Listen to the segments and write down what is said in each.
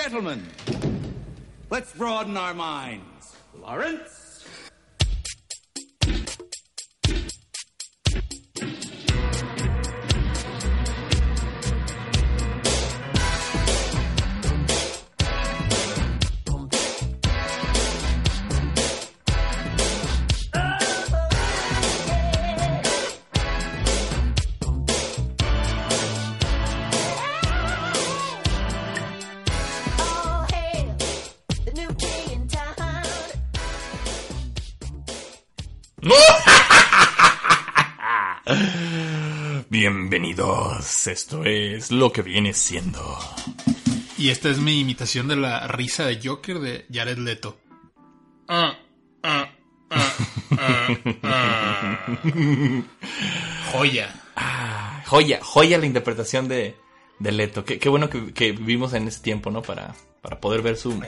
Gentlemen, let's broaden our minds. Lawrence? Bienvenidos, esto es lo que viene siendo. Y esta es mi imitación de la risa de Joker de Jared Leto. Ah, ah, ah, ah, ah. Joya. Ah, joya, joya la interpretación de, de Leto. Qué, qué bueno que, que vivimos en ese tiempo, ¿no? Para, para poder ver su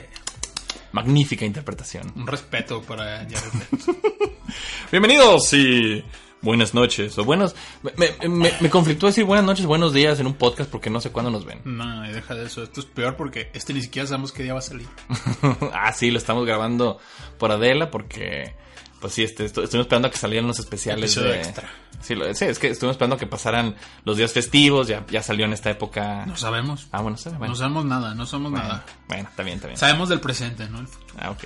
magnífica interpretación. Un respeto para Jared Leto. Bienvenidos y buenas noches. O buenos. Me, me, me, conflictó decir buenas noches, buenos días en un podcast porque no sé cuándo nos ven. No, y deja de eso. Esto es peor porque este ni siquiera sabemos qué día va a salir. ah, sí, lo estamos grabando por Adela porque. Pues sí, este, estu- estuvimos esperando a que salieran los especiales. De- extra. Sí, lo- sí, es que estuvimos esperando a que pasaran los días festivos. Ya, ya salió en esta época. No sabemos. Ah, bueno, sí, bueno. No sabemos nada, no sabemos bueno, nada. bueno, está bien, está bien. Sabemos del presente, ¿no? El futuro. Ah, ok.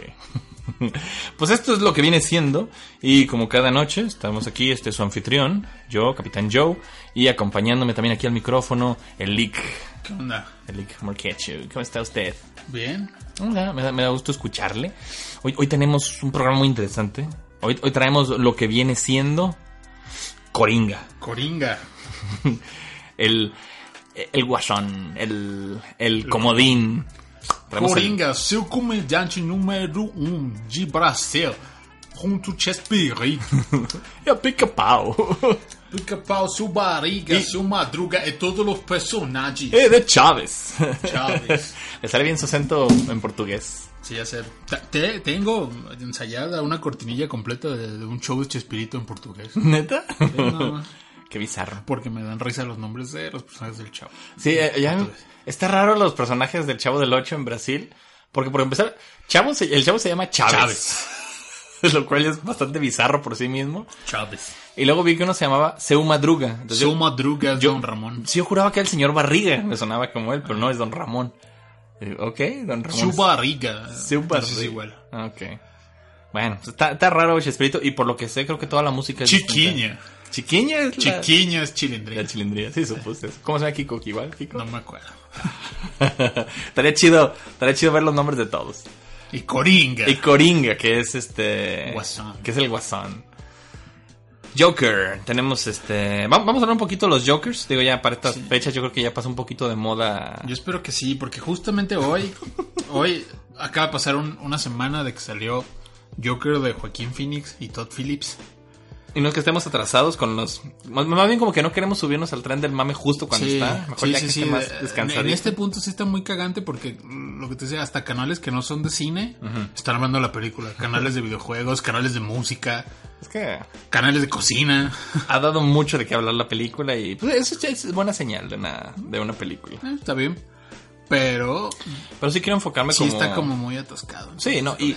pues esto es lo que viene siendo. Y como cada noche, estamos aquí, este es su anfitrión, yo, Capitán Joe, y acompañándome también aquí al micrófono, el Lick. ¿Qué onda? El Lick Marquecho. ¿Cómo está usted? Bien. Hola, me da, me da gusto escucharle. Hoy, hoy tenemos un programa muy interesante. Hoy, hoy traemos lo que viene siendo Coringa. Coringa. El, el guasón, el, el comodín. Traemos el- Coringa, seu comediante número um de Brasil. Junto Chespirito. el pica-pau. Pica-pau, seu barriga, seu madruga e todos os personagens. Eh, de Chávez. Chávez. Le sale bien su acento en portugués. Sí, ya sé. Ta- te- tengo ensayada una cortinilla completa de, de un show de Chespirito en portugués. ¿Neta? Sí, más. Qué bizarro. Porque me dan risa los nombres de los personajes del chavo. Sí, eh, ya está raro los personajes del Chavo del 8 en Brasil. Porque por empezar, Chavo se- el Chavo se llama Chávez. Chávez. Lo cual es bastante bizarro por sí mismo. Chávez. Y luego vi que uno se llamaba Seu Madruga. Entonces Seu madruga es yo- Don Ramón. sí, yo juraba que era el señor Barriga. Me sonaba como él, pero no es Don Ramón. Ok, Don Ramón. Su barriga. Seu Ese Barriga. Es igual. Ah, Ok. Bueno, pues está, está raro Chespirito. Y por lo que sé, creo que toda la música es Chiquiña. distinta. Chiquiña es la- Chiquiña es chilindrina. La chilindría, sí, supuse. eso. ¿Cómo se llama Kiko? ¿Igual, Kiko? No me acuerdo. estaría chido, estaría chido ver los nombres de todos. Y Coringa. Y Coringa, que es este. Guasón. Que es el Guasón. Joker, tenemos este. va- Vamos a hablar un poquito de los Jokers. Digo, ya para estas fechas, yo creo que ya pasa un poquito de moda. Yo espero que sí, porque justamente hoy, hoy acaba de pasar un- una semana de que salió Joker de Joaquín Phoenix y Todd Phillips. Y no es que estemos atrasados con los. Más, más bien como que no queremos subirnos al tren del mame justo cuando sí, está. Mejor sí, ya sí, que sí. esté más En- descansadito. En este punto sí está muy cagante porque mm, lo que te decía, hasta canales que no son de cine están hablando de la película. Canales de videojuegos, canales de música, Es que canales de cocina. ha dado mucho de qué hablar la película y pues eso ya es buena señal de una, de una película. Eh, está bien. Pero Pero sí quiero enfocarme sí como... está como muy atascado. Sí, no, y,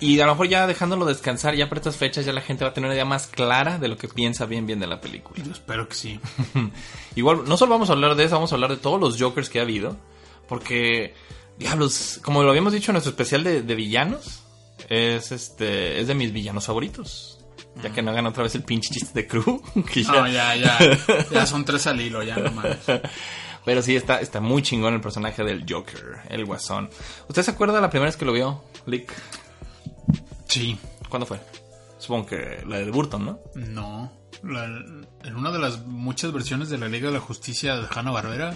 y a lo mejor ya dejándolo descansar, ya por estas fechas ya la gente va a tener una idea más clara de lo que piensa bien bien de la película. Yo espero que sí. Igual, no solo vamos a hablar de eso, vamos a hablar de todos los Jokers que ha habido, porque, diablos, como lo habíamos dicho en nuestro especial de, de villanos, es este, es de mis villanos favoritos. Ya que no hagan otra vez el pinche chiste de Crew. que ya- No, ya, ya. Ya son tres al hilo, ya no mames. Pero sí, está, está muy chingón el personaje del Joker, el guasón. ¿Usted se acuerda la primera vez que lo vio, Lick? Sí. ¿Cuándo fue? Supongo que la de Burton, ¿no? No. La- en una de las muchas versiones de la Liga de la Justicia de Hanna Barbera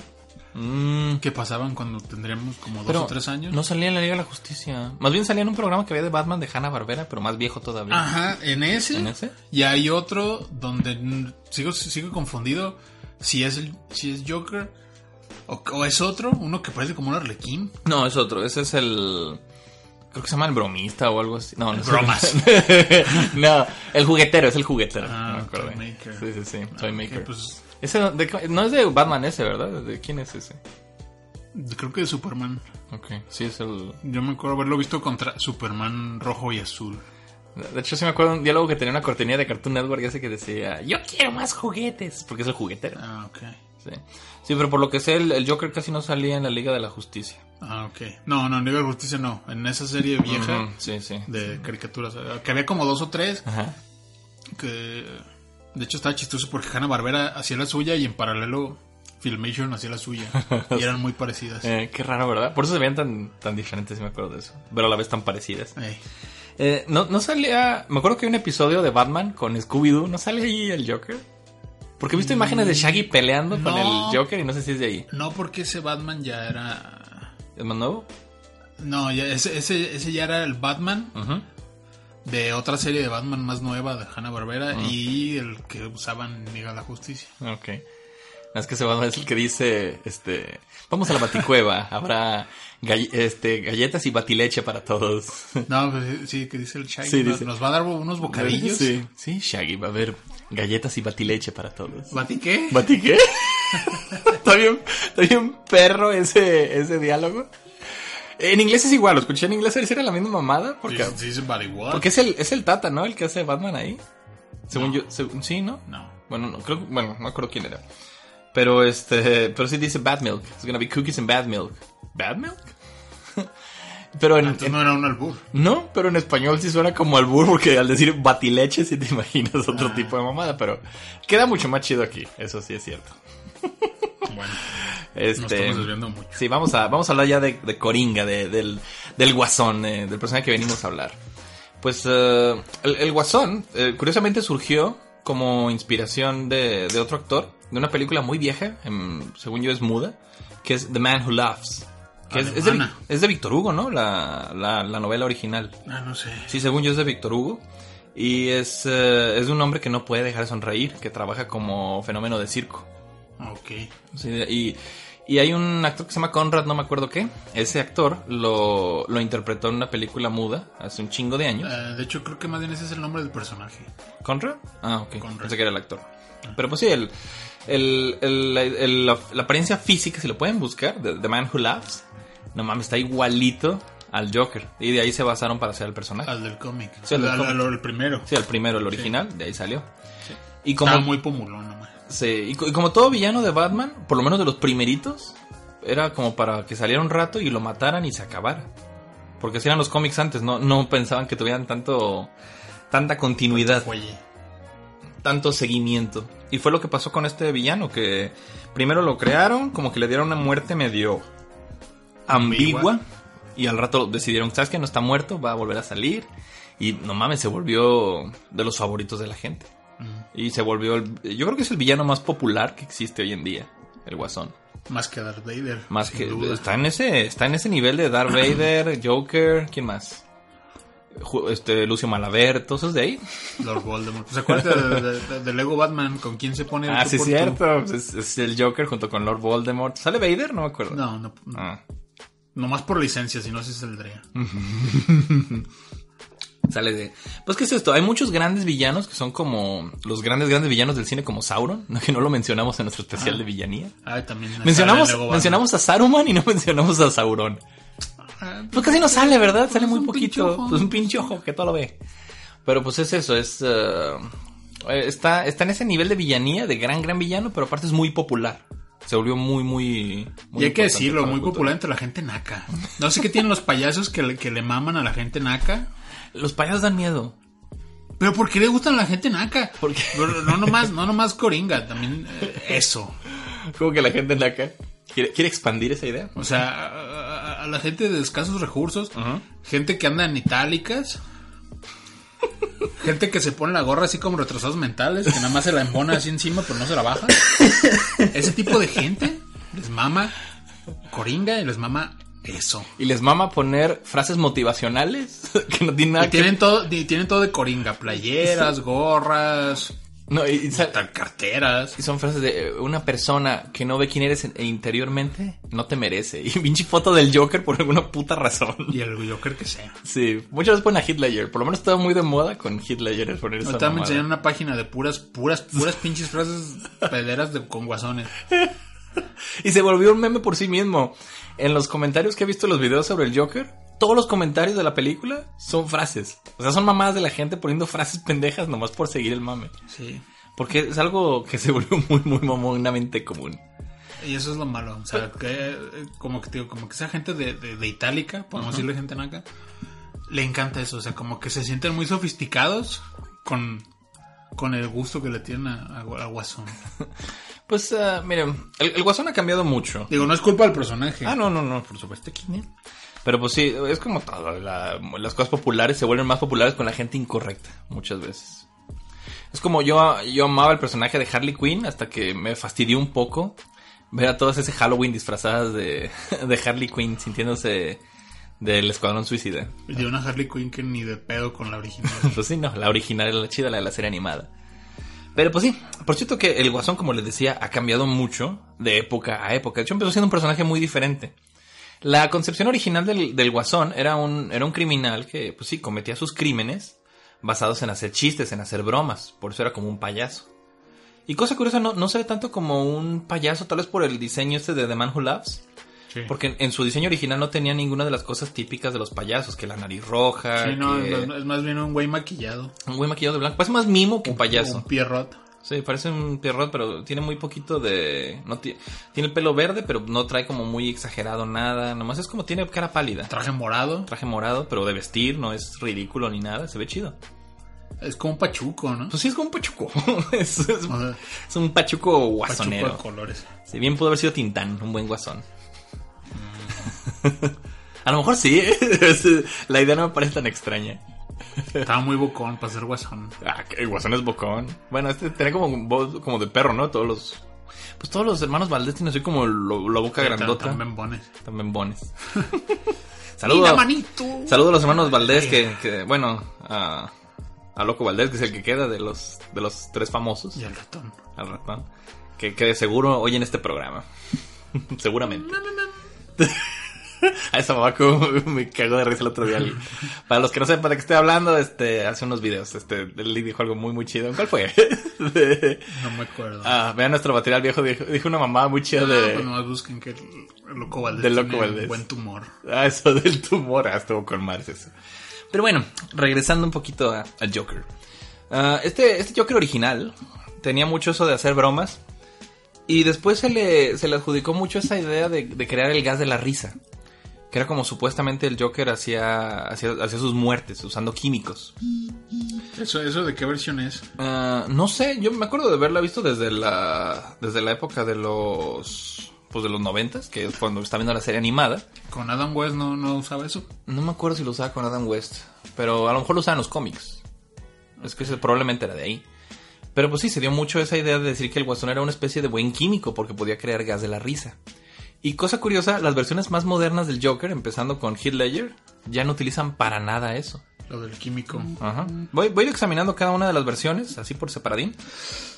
Mm, que pasaban cuando tendríamos como dos pero o tres años. No salía en la Liga de la Justicia. Más bien salía en un programa que había de Batman de Hanna Barbera, pero más viejo todavía. Ajá, en ese. ¿En ese? Y hay otro donde sigo, sigo confundido si es el, si es Joker o, o es otro, uno que parece como un arlequín. No, es otro. Ese es el. Creo que se llama el bromista o algo así. No, no es Bromas. no, el juguetero, es el juguetero. Ah, No me acuerdo Toy. Maker. Sí, sí, sí. Toy Ok, Maker. pues, Ese, de- no es de Batman ese, ¿verdad? ¿De quién es ese? Creo que de Superman. Ok, sí es el... Yo me acuerdo haberlo visto contra Superman rojo y azul. De hecho, sí me acuerdo de un diálogo que tenía una cortinilla de Cartoon Network ese que decía, yo quiero más juguetes, porque es el juguetero. Ah, ok. Sí, sí pero por lo que sé, el, el Joker casi no salía en la Liga de la Justicia. Ah, ok. No, no, en Liga de Justicia no. En esa serie vieja Sí, sí. de caricaturas. eh, Que había como dos o tres Ajá. que... De hecho estaba chistoso porque Hanna Barbera hacía la suya y en paralelo Filmation hacía la suya. y eran muy parecidas. Eh, qué raro, ¿verdad? Por eso se veían tan, tan diferentes, sí me acuerdo de eso. Pero a la vez tan parecidas. Eh, no, no salía. Me acuerdo que hay un episodio de Batman con Scooby-Doo. ¿No sale ahí el Joker? Porque he visto imágenes de Shaggy peleando con el Joker y no sé si es de ahí. No, porque ese Batman ya era... ¿Es más nuevo? No, ya, ese, ese, ese ya era el Batman de otra serie de Batman más nueva de Hanna Barbera y el que usaban Liga de la Justicia. Ok. Es que ese Batman es el que dice, este, vamos a la baticueva, habrá gall- este, galletas y batileche para todos. No, pues, sí, que dice el Shaggy. Sí, nos, dice. nos va a dar unos bocadillos. Sí, sí, Shaggy, va a haber galletas y batileche para todos. ¿Bati qué? ¿Bati qué? está bien, está bien perro ese, ese diálogo. En inglés es igual, lo escuché en inglés, era la misma mamada, porque, porque es el, es el Tata, ¿no? El que hace Batman ahí. Según No. yo, según- sí, ¿no? No. Bueno, no, creo, bueno, no acuerdo quién era. Pero este, pero sí dice bad milk. It's gonna be cookies and bad milk. ¿Bad milk? pero en, no era un albur. no, pero en español sí suena como albur porque al decir batileche sí te imaginas otro Ah. tipo de mamada, pero queda mucho más chido aquí, eso sí es cierto. Bueno, Este, nos estamos desviando mucho. sí, vamos a, vamos a hablar ya de, de Coringa, de- del, del Guasón, eh, del personaje que venimos a hablar. Pues eh, el, el Guasón, eh, curiosamente surgió como inspiración de, de otro actor, de una película muy vieja, em, según yo es muda, que es The Man Who Laughs. Que es, es de, es de Víctor Hugo, ¿no? La, la, la novela original. Ah, no sé. Sí, según yo es de Víctor Hugo. Y es, eh, es de un hombre que no puede dejar de sonreír, que trabaja como fenómeno de circo. Ok. Sí, y, y hay un actor que se llama Conrad, no me acuerdo qué. Ese actor lo, lo interpretó en una película muda hace un chingo de años. Eh, de hecho, creo que más bien ese es el nombre del personaje. ¿Conrad? Ah, ok. Conrad. Pensé que era el actor. Pero pues sí, el, el, el- el- la, la apariencia física, si lo pueden buscar, de The Man Who Laughs, no mames, está igualito al Joker. Y de ahí se basaron para hacer el personaje. Al del cómic. Sí, al Al- al- primero. Sí, el primero, el original, de ahí salió. Y Estaba como, muy pomulón nomás. sí, y, y como todo villano de Batman, por lo menos de los primeritos, era como para que saliera un rato y lo mataran y se acabara. Porque así eran los cómics antes, no, no pensaban que tuvieran tanto, tanta continuidad, Oye. tanto seguimiento. Y fue lo que pasó con este villano, que primero lo crearon, como que le dieron una muerte medio ambigua, y al rato decidieron, ¿sabes que No está muerto, va a volver a salir. Y no mames, se volvió de los favoritos de la gente. Y se volvió, el- yo creo que es el villano más popular que existe hoy en día, el Guasón. Más que Darth Vader. Más que duda. está en ese, está en ese nivel de Darth Vader, Joker, ¿quién más? Este Lucio Malaver, todos esos de ahí. Lord Voldemort. ¿Se acuerdan de, de- de- de Lego Batman? ¿Con quién se pone el Ah, sí, por tú? cierto. Es, es el Joker junto con Lord Voldemort. ¿Sale Vader? No me acuerdo. No, no. Ah, No más por licencia, si no se saldría. sale de. Pues, ¿qué es esto? Hay muchos grandes villanos que son como los grandes, grandes villanos del cine, como Sauron, que no lo mencionamos en nuestro especial de villanía. Ah, también. Mencionamos, mencionamos a Saruman y no mencionamos a Sauron. Ah, Pues casi no sale, ¿verdad? Sale muy poquito. ojo. Pues un pinche ojo que todo lo ve. Pero pues es eso, es... eh, está, está en ese nivel de villanía, de gran, gran villano, pero aparte es muy popular. Se volvió muy, muy... muy y hay que decirlo, muy popular entre la gente naca. No sé qué tienen los payasos que le, que le maman a la gente naca. Los payasos dan miedo. Pero ¿por qué le gustan a la gente naca? ¿Por qué? Pero no nomás, no nomás Coringa, también eh, eso. Como que la gente en la quiere, quiere expandir esa idea. O sea, a, a- a la gente de escasos recursos, gente que anda en itálicas, gente que se pone la gorra así como retrasados mentales, que nada más se la embona así encima pero no se la baja. Ese tipo de gente les mama Coringa y les mama eso. Y les mama poner frases motivacionales que no tienen nada Y que... tienen todo, tienen todo de Coringa, playeras, gorras, No, y, carteras. y son frases de eh, una persona que no ve quién eres en- interiormente, no te merece. Y pinche foto del Joker por alguna puta razón. Y el Joker que sea. Sí, muchas veces ponen a Hitler. Por lo menos estaba muy de moda con Hitler poner esa Ahorita me mamada. enseñan una página de puras, puras, puras pinches frases pederas de, con guasones. Y se volvió un meme por sí mismo. en los comentarios que he visto los videos sobre el Joker, todos los comentarios de la película son frases. O sea, son mamadas de la gente poniendo frases pendejas nomás por seguir el mame. Sí. Porque es algo que se volvió muy, muy mamonamente común. Y eso es lo malo. O sea, que eh, como que digo, como que esa gente de, de, de Itálica, podemos decirle gente naca, le encanta eso. O sea, como que se sienten muy sofisticados con, con el gusto que le tienen a, a- a Guasón. Pues, ah, miren, el, el Guasón ha cambiado mucho. Digo, no es culpa del personaje. Ah, no, no, no, por supuesto no. Pero pues sí, es como todo. la- las cosas populares se vuelven más populares con la gente incorrecta, muchas veces. Es como yo, yo amaba el personaje de Harley Quinn hasta que me fastidió un poco ver a todas ese Halloween disfrazadas de, de Harley Quinn sintiéndose del Escuadrón Suicida. Y de una Harley Quinn que ni de pedo con la original. Pues sí, no, la original es la chida, la de la serie animada. Pero pues sí, por cierto que el Guasón, como les decía, ha cambiado mucho de época a época. De hecho, empezó siendo un personaje muy diferente. La concepción original del, del Guasón era un, era un criminal que, pues sí, cometía sus crímenes basados en hacer chistes, en hacer bromas. Por eso era como un payaso. Y cosa curiosa, no, no se ve tanto como un payaso, tal vez por el diseño este de The Man Who. Sí. Porque en, en su diseño original no tenía ninguna de las cosas típicas de los payasos, que la nariz roja, Sí, no, que es más bien un güey maquillado. un güey maquillado de blanco. Parece más mimo que un payaso. Un pierrot. Sí, parece un pierrot, pero tiene muy poquito de... No ti- tiene el pelo verde, pero no trae como muy exagerado nada. Nomás es como tiene cara pálida. Traje morado. Traje morado, pero de vestir, no es ridículo ni nada. Se ve chido. Es como un pachuco, ¿no? Pues sí, es como un pachuco. es, es- O sea, es un pachuco pachuco de guasonero. colores. Si bien pudo haber sido Tintán, un buen guasón. A lo mejor sí, ¿eh? La idea no me parece tan extraña. Estaba muy bocón para ser guasón. Ah, que el guasón es bocón. Bueno, este tenía como voz como de perro, ¿no? Todos los. Pues todos los hermanos Valdés tienen así como lo- la boca grandota. También bones. También bones. Saludos. manito. Saludos a los hermanos Valdés que, que, bueno, a, a Loco Valdés, que es el que queda de los, de los tres famosos. Y el ratón. Al ratón. Que, que de seguro oyen este programa. Seguramente. A esa mamá como me cagó de risa el otro día. Para los que no sepan de qué estoy hablando, este, hace unos videos, este, él dijo algo muy muy chido. ¿Cuál fue? De- No me acuerdo. ah, vean nuestro material viejo, dijo, dijo una mamá muy chida Ah, de... pues nomás busquen que el, loco Valdés Del Loco Valdés. buen tumor. Ah, eso del tumor, ah, estuvo con Mars eso. Pero bueno, regresando un poquito a- Joker. Ah, este, este Joker original tenía mucho eso de hacer bromas. Y después se le, se le adjudicó mucho esa idea de, de crear el gas de la risa. Que era como supuestamente el Joker hacía, hacía, hacía sus muertes usando químicos. ¿Eso, ¿Eso de qué versión es? Ah, no sé, yo me acuerdo de haberla visto desde la, desde la época de los, pues de los noventas, que es cuando estaba viendo la serie animada. ¿Con Adam West no, no usaba eso? No me acuerdo si lo usaba con Adam West, pero a lo mejor lo usaba en los cómics. Es que ese probablemente era de ahí. Pero pues sí, se dio mucho esa idea de decir que el guasón era una especie de buen químico porque podía crear gas de la risa. Y cosa curiosa, las versiones más modernas del Joker, empezando con Heath Ledger, ya no utilizan para nada eso. Lo del químico. Ajá. Voy, voy examinando cada una de las versiones, así por separadín.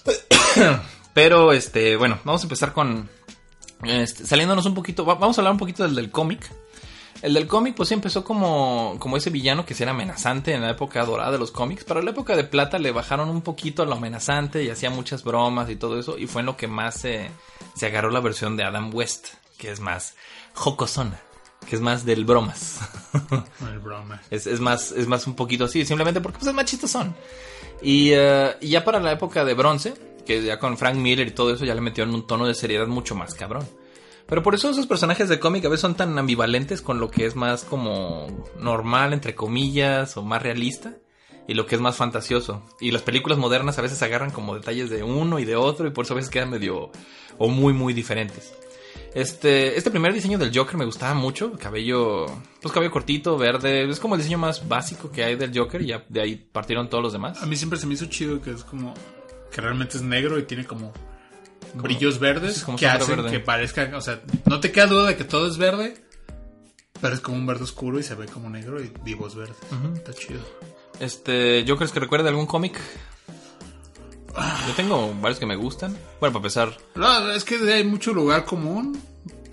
Pero, este, bueno, vamos a empezar con... este, saliéndonos un poquito... va- Vamos a hablar un poquito del del cómic. El del cómic, pues sí, empezó como, como ese villano que sí era amenazante en la época dorada de los cómics. Para la época de plata le bajaron un poquito a lo amenazante y hacía muchas bromas y todo eso. Y fue en lo que más se, se agarró la versión de Adam West, que es más jocosona, que es más del bromas. El broma. Es, es más, es más un poquito así, simplemente porque pues, es más chistosón. Y, eh, y ya para la época de bronce, que ya con Frank Miller y todo eso ya le metieron un tono de seriedad mucho más cabrón. Pero por eso esos personajes de cómic a veces son tan ambivalentes con lo que es más como normal, entre comillas, o más realista, y lo que es más fantasioso. Y las películas modernas a veces agarran como detalles de uno y de otro, y por eso a veces quedan medio o muy, muy diferentes. Este, este primer diseño del Joker me gustaba mucho. Cabello, pues cabello cortito, verde. Es como el diseño más básico que hay del Joker y ya de ahí partieron todos los demás. A mí siempre se me hizo chido que es como... Que realmente es negro y tiene como... Brillos verdes como que hacen verde. que parezca... O sea, no te queda duda de que todo es verde. Pero es como un verde oscuro y se ve como negro y vivos verdes. Está chido. Este, Jokers que recuerde algún cómic. Yo tengo varios que me gustan. Bueno, para empezar, No, es que hay mucho lugar común.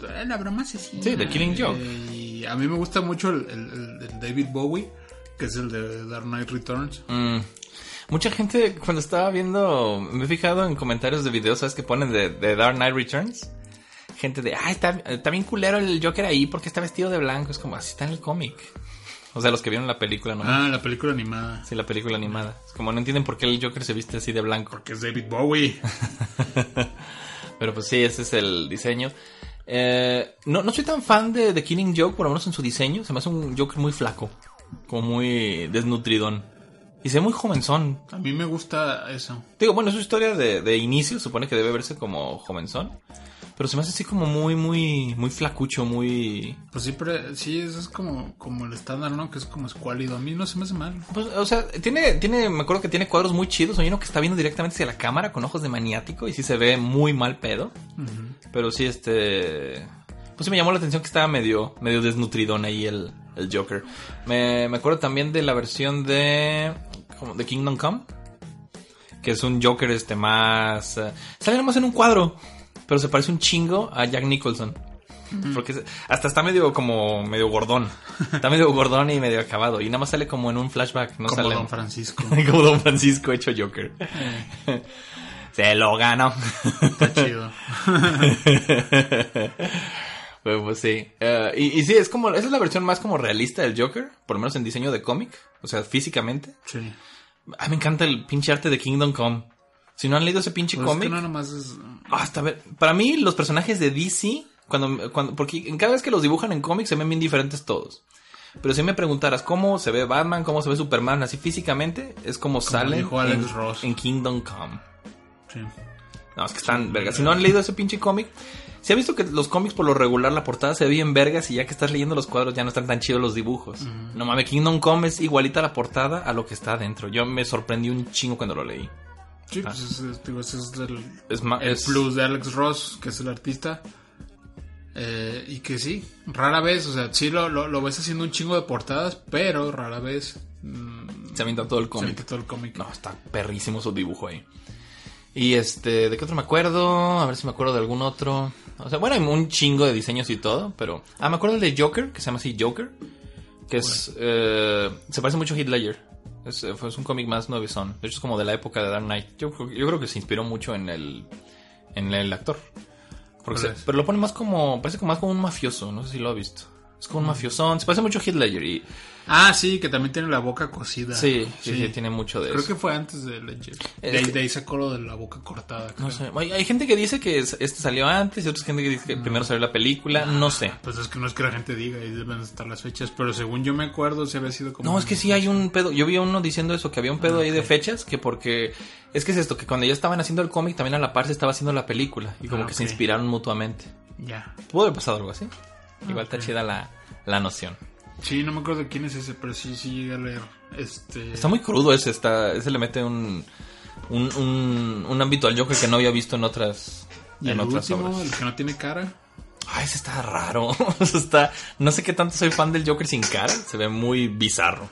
Eh, La broma asesina. Sí, The Killing Joke. Y a mí me gusta mucho el, el- el- el David Bowie, que es el de Dark Knight Returns. mm, mucha gente cuando estaba viendo, me he fijado en comentarios de videos, ¿sabes? Que ponen de, de Dark Knight Returns. gente de, ah, está, está bien culero el Joker ahí porque está vestido de blanco. Es como, así está en el cómic. O sea, los que vieron la película, ¿no? Ah, la película animada. Sí, la película animada. Es como no entienden por qué el Joker se viste así de blanco. Porque es David Bowie. Pero pues sí, ese es el diseño. Eh, no, no soy tan fan de, de Killing Joke, por lo menos en su diseño. Se me hace un Joker muy flaco. Como muy desnutridón. Y se ve muy jovenzón. A mí me gusta eso. Digo, bueno, es su historia de, de inicio. Supone que debe verse como jovenzón. Pero se me hace así como muy, muy, muy flacucho, muy... Pues sí, pero sí, eso es como, como el estándar, ¿no? Que es como escuálido. A mí no se me hace mal. Pues, o sea, tiene, tiene, me acuerdo que tiene cuadros muy chidos. Hay uno que está viendo directamente hacia la cámara con ojos de maniático y sí se ve muy mal pedo. Pero sí, este... Pues sí me llamó la atención que estaba medio, medio desnutridón ahí el, el Joker. Me, me acuerdo también de la versión de... como de Kingdom Come. Que es un Joker este más... eh, sale nomás en un cuadro. Pero se parece un chingo a Jack Nicholson. Porque hasta está medio como medio gordón. Está medio gordón y medio acabado. Y nada más sale como en un flashback. No como sale Don Francisco. como Don Francisco hecho Joker. Se lo ganó. Está chido. Pues, pues sí. Eh, y, y sí, es como, esa es la versión más como realista del Joker, por lo menos en diseño de cómic, o sea, físicamente. Sí. Ah, me encanta el pinche arte de Kingdom Come. Si no han leído ese pinche Pues es que cómic, no nomás es... hasta ver, para mí los personajes de DC, cuando, cuando, porque en cada vez que los dibujan en cómics se ven bien diferentes todos. Pero si me preguntaras cómo se ve Batman, cómo se ve Superman, así físicamente, es como, salen dijo Alex en, Ross. en Kingdom Come. Sí. No, es que están vergas. Si no han leído ese pinche cómic, se ha visto que los cómics por lo regular la portada se ve bien vergas y ya que estás leyendo los cuadros ya no están tan chidos los dibujos. No mames, Kingdom Come es igualita la portada a lo que está adentro. Yo me sorprendí un chingo cuando lo leí. Sí, pues es, es- digo, ese es el, Es el plus de Alex Ross, que es el artista. Eh, y que sí, rara vez, o sea, sí lo, lo, lo ves haciendo un chingo de portadas, pero rara vez mm, Se avienta todo el se cómic. mete todo el cómic. No, está perrísimo su dibujo ahí. Y este, ¿de qué otro me acuerdo? A ver si me acuerdo de algún otro. O sea, bueno, hay un chingo de diseños y todo, pero... Ah, me acuerdo del de Joker, que se llama así Joker. Que es... eh, se parece mucho a Heath Ledger. Es, eh, es un cómic más nuevizón. De hecho, es como de la época de Dark Knight. Yo, creo- yo creo que se inspiró mucho en el... En el actor. Pero lo pone más como... Parece como más como un mafioso. No sé si lo has visto. Es como un mafiosón. Se parece mucho a Heath Ledger y... Ah, sí, que también tiene la boca cosida. Sí, sí, sí, tiene mucho de Creo eso. que fue antes de Ledger. De ahí, que- de ahí sacó lo de la boca cortada. No creo. sé. Hay, hay gente que dice que es- este salió antes y otra gente que dice que primero salió la película. No sé. Pues es que no es que la gente diga y deben estar las fechas, pero según yo me acuerdo, se había sido como. No, es que sí hay un pedo. Yo vi a uno diciendo eso, que había un pedo ahí de fechas, que porque... Es que es esto, que cuando ya estaban haciendo el cómic, también a la par se estaba haciendo la película. Y como Ah, que se inspiraron mutuamente. Ya. Pudo haber pasado algo así. Igual está chida la, la noción. Sí, no me acuerdo quién es ese, pero sí, sí llegué a leer. Este. Está muy crudo ese, está, ese le mete un, un, un, un ámbito al Joker que no había visto en otras, Y en el otras último, obras. el que no tiene cara. Ay, ese está raro. Está, no sé qué tanto soy fan del Joker sin cara. Se ve muy bizarro.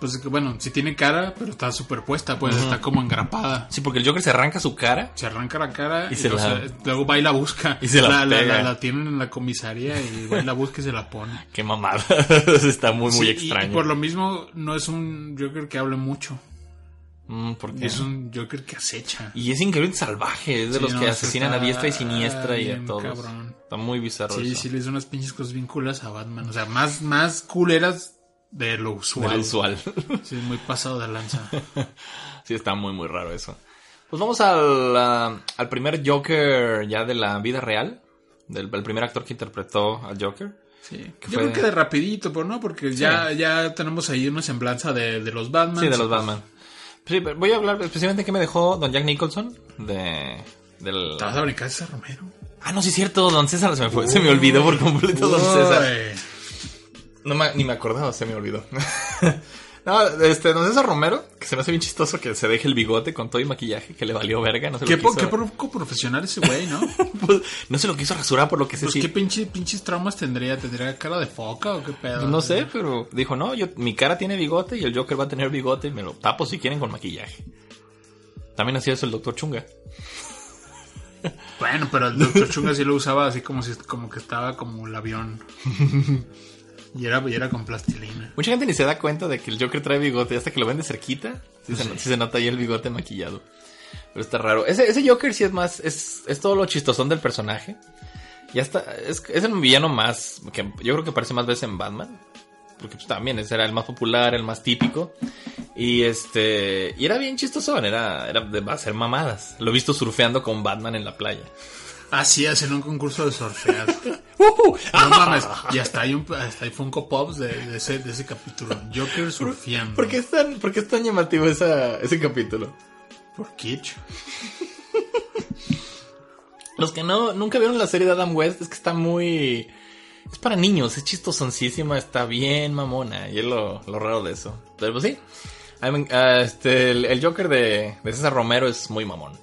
Pues bueno, sí tiene cara, pero está superpuesta, pues está como engrapada. Sí, porque el Joker se arranca su cara. Se arranca la cara Y y, se luego, la- luego va y la busca. Y se la la, pega. la tienen en la comisaría y va y la busca y se la pone. Qué mamada. está muy, muy Sí, extraño. Y, por lo mismo, no es un Joker que hable mucho. Mm. Es un Joker que acecha. Y es increíblemente salvaje. Es de Sí, los no, que asesinan está a diestra y siniestra y a todos. cabrón. Está muy bizarro Sí, eso. sí, le hizo unas pinches cosas bien a Batman. O sea, más, más culeras de lo De usual. lo usual. Sí, muy pasado de lanza. sí, está muy, muy raro eso. Pues vamos al, ah, al primer Joker ya de la vida real. Del el primer actor que interpretó al Joker. Sí. Que Yo fue- creo que de rapidito, pero no, porque ya, ya tenemos ahí una semblanza de, de los Batman. Sí, de los Batman. Sí, pero voy a hablar especialmente de qué me dejó Don Jack Nicholson. De. Del... ¿Te vas a brincar ese Romero? Ah, no, sí es cierto, Don César se me fue. Se me olvidó por completo Don César. No me- ni me acordaba, se me olvidó. no, este, Don César Romero, que se me hace bien chistoso que se deje el bigote con todo y maquillaje, que le valió verga, no se Qué, lo quiso- qué poco profesional ese güey, ¿no? Pues, no se lo quiso rasurar por lo que sé Pues sí. qué pinche, pinches traumas tendría. ¿Tendría cara de foca o qué pedo? No sé, pero dijo, no, yo, mi cara tiene bigote y el Joker va a tener bigote y me lo tapo si quieren con maquillaje. También hacía eso el Doctor Chunga. Bueno, pero el Dr. Chunga sí lo usaba así como si como que estaba como el avión. Y era, y era con plastilina. Mucha gente ni se da cuenta de que el Joker trae bigote hasta que lo ven de cerquita. Sí, se, sí se nota ahí el bigote maquillado. Pero está raro. Ese, ese Joker sí es más, es, es todo lo chistosón del personaje. Ya está, es, es el villano más, que yo creo que aparece más veces en Batman. Porque pues, también ese era el más popular, el más típico. Y este, y era bien chistosón, era, era de hacer mamadas. Lo he visto surfeando con Batman en la playa. Así hacen un concurso de surfear. ¡Ujú! No mames. Y hasta hay, un, hasta hay Funko Pops de, de ese, de ese capítulo. Joker surfeando. ¿Por qué es tan, por qué es tan llamativo esa, ese capítulo? Por Kitsch. Los que no, nunca vieron la serie de Adam West, es que está muy... Es para niños, es chistosoncísima, está bien mamona, y es lo, lo raro de eso. Pero pues sí, ah, este, el, el Joker de, de César Romero es muy mamón.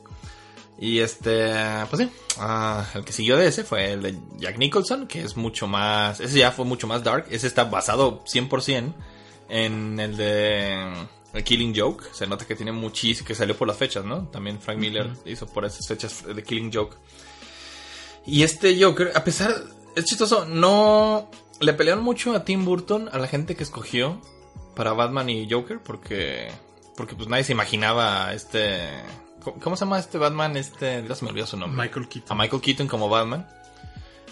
Y este, pues sí, ah, el que siguió de ese fue el de Jack Nicholson, que es mucho más, ese ya fue mucho más dark, ese está basado 100% en el de The Killing Joke, se nota que tiene muchísimo, que salió por las fechas, ¿no? También Frank Miller hizo por esas fechas de Killing Joke. Y este Joker, a pesar, es chistoso, no le pelearon mucho a Tim Burton, a la gente que escogió para Batman y Joker, porque, porque pues nadie se imaginaba este, ¿cómo, se llama este Batman? Este, ya se me olvidó su nombre. Michael A Keaton. Michael Keaton como Batman.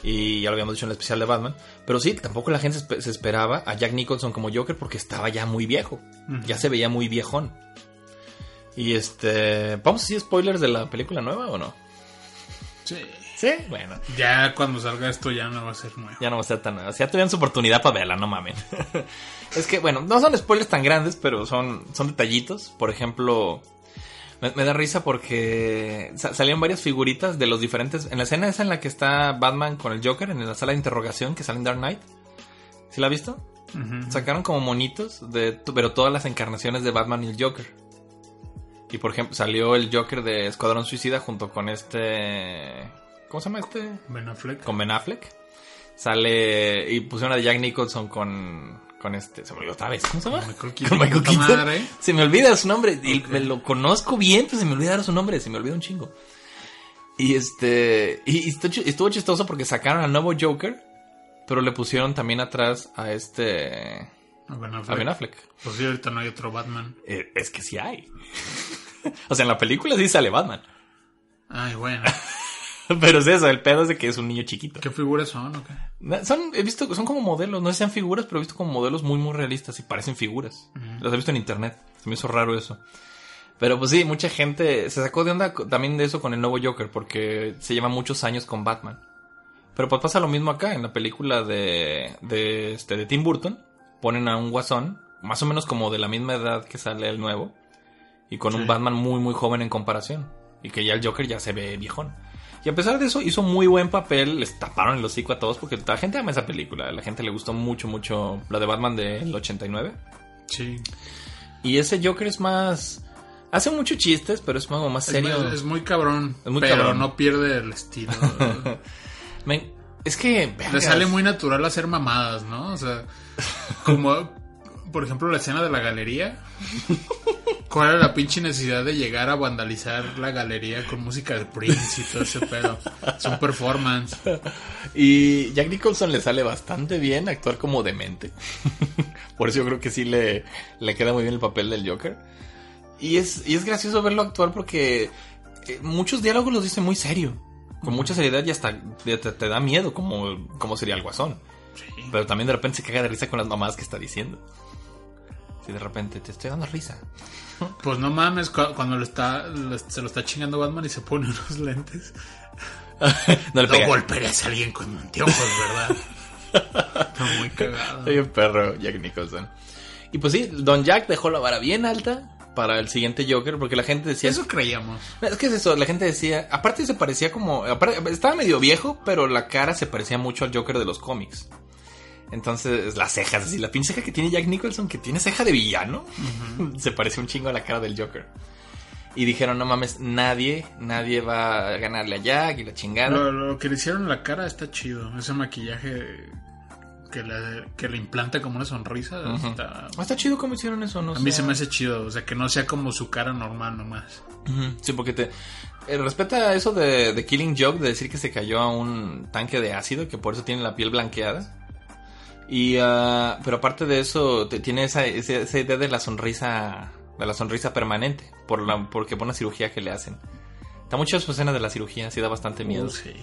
Y ya lo habíamos dicho en el especial de Batman. Pero sí, tampoco la gente se esperaba a Jack Nicholson como Joker porque estaba ya muy viejo. Ya se veía muy viejón. Y este. ¿Vamos a decir spoilers de la película nueva o no? Sí. Sí, bueno. Ya cuando salga esto ya no va a ser nuevo. Ya no va a ser tan nueva. O sea, ya tuvieron su oportunidad para verla, no mamen. es que, bueno, no son spoilers tan grandes, pero son, son detallitos. Por ejemplo, me, me da risa porque sa- salían varias figuritas de los diferentes. En la escena esa en la que está Batman con el Joker, en la sala de interrogación que sale en Dark Knight. ¿Sí la has visto? Sacaron como monitos, de, pero todas las encarnaciones de Batman y el Joker. Y por ejemplo, salió el Joker de Escuadrón Suicida junto con este. ¿Cómo se llama este? Ben Affleck. con Ben Affleck. Sale y pusieron a Jack Nicholson con con este, se me olvidó otra vez, ¿cómo se llama? Michael Con Keaton. Michael Puta Keaton. madre. Se me olvida su nombre y me lo conozco bien, pero se me olvida su nombre, se me olvida un chingo. Y este y, y estuvo chi- estuvo chistoso porque sacaron al nuevo Joker, pero le pusieron también atrás a este A Ben a Affleck. Ben Affleck. Pues sí, ahorita no hay otro Batman. Eh, es que sí hay. o sea, en la película sí sale Batman. Ay, bueno. Pero es eso, el pedo es de que es un niño chiquito. ¿Qué figuras son o qué? Na- Son, he visto, son como modelos, no sean figuras, pero he visto como modelos muy, muy realistas y parecen figuras. Los he visto en internet. Se me hizo raro eso. Pero pues sí, mucha gente se sacó de onda también de eso con el nuevo Joker, porque se lleva muchos años con Batman. Pero pues pasa lo mismo acá, en la película de, de, este, de Tim Burton, ponen a un guasón, más o menos como de la misma edad que sale el nuevo, y con un. Batman muy, muy joven en comparación. Y que ya el Joker ya se ve viejón. Y a pesar de eso, hizo muy buen papel. Les taparon el hocico a todos porque la gente ama esa película. A la gente le gustó mucho, mucho la de Batman del 89. Sí. Y ese Joker es más. Hace muchos chistes, pero es como más serio. es- es muy cabrón. Es muy pero cabrón. no pierde el estilo. Es que. Le sale muy natural hacer mamadas, ¿no? O sea, como por ejemplo la escena de la galería. ¿Cuál era la pinche necesidad de llegar a vandalizar la galería con música de Prince y todo ese pedo? Es un performance. Y Jack Nicholson le sale bastante bien actuar como demente. Por eso yo creo que sí le, le queda muy bien el papel del Joker. Y es, y es gracioso verlo actuar porque eh, muchos diálogos los dice muy serio. Con mucha seriedad y hasta te, te- te da miedo como, como sería el guasón. Sí. Pero también de repente se caga de risa con las mamadas que está diciendo. Si de repente te estoy dando risa. Pues no mames, cu- cuando lo está, se lo está chingando Batman y se pone unos lentes. No le No golpearías a alguien con anteojos, ¿verdad? Está muy cagado. Soy un perro, Jack Nicholson. Y pues sí, Don Jack dejó la vara bien alta para el siguiente Joker porque la gente decía... Eso creíamos. Es que es eso, la gente decía, aparte se parecía como, estaba medio viejo, pero la cara se parecía mucho al Joker de los cómics. Entonces, las cejas, así, la pinche ceja que tiene Jack Nicholson, que tiene ceja de villano, se parece un chingo a la cara del Joker. Y dijeron, no mames, nadie, nadie va a ganarle a Jack y la chingada. Lo, lo que le hicieron en la cara está chido. Ese maquillaje que le, que le implanta como una sonrisa. está- Ah, Está chido cómo hicieron eso, ¿no? A mí se me hace chido. O sea, que no sea como su cara normal nomás. Ujú, Sí, porque te eh, respeta eso de, de Killing Joke, de decir que se cayó a un tanque de ácido, que por eso tiene la piel blanqueada. Y, ah, pero aparte de eso, te, tiene esa, esa, esa idea de la sonrisa de la sonrisa permanente, por la, porque por una cirugía que le hacen. Está mucho su escena de la cirugía, sí da bastante miedo. Uh, sí.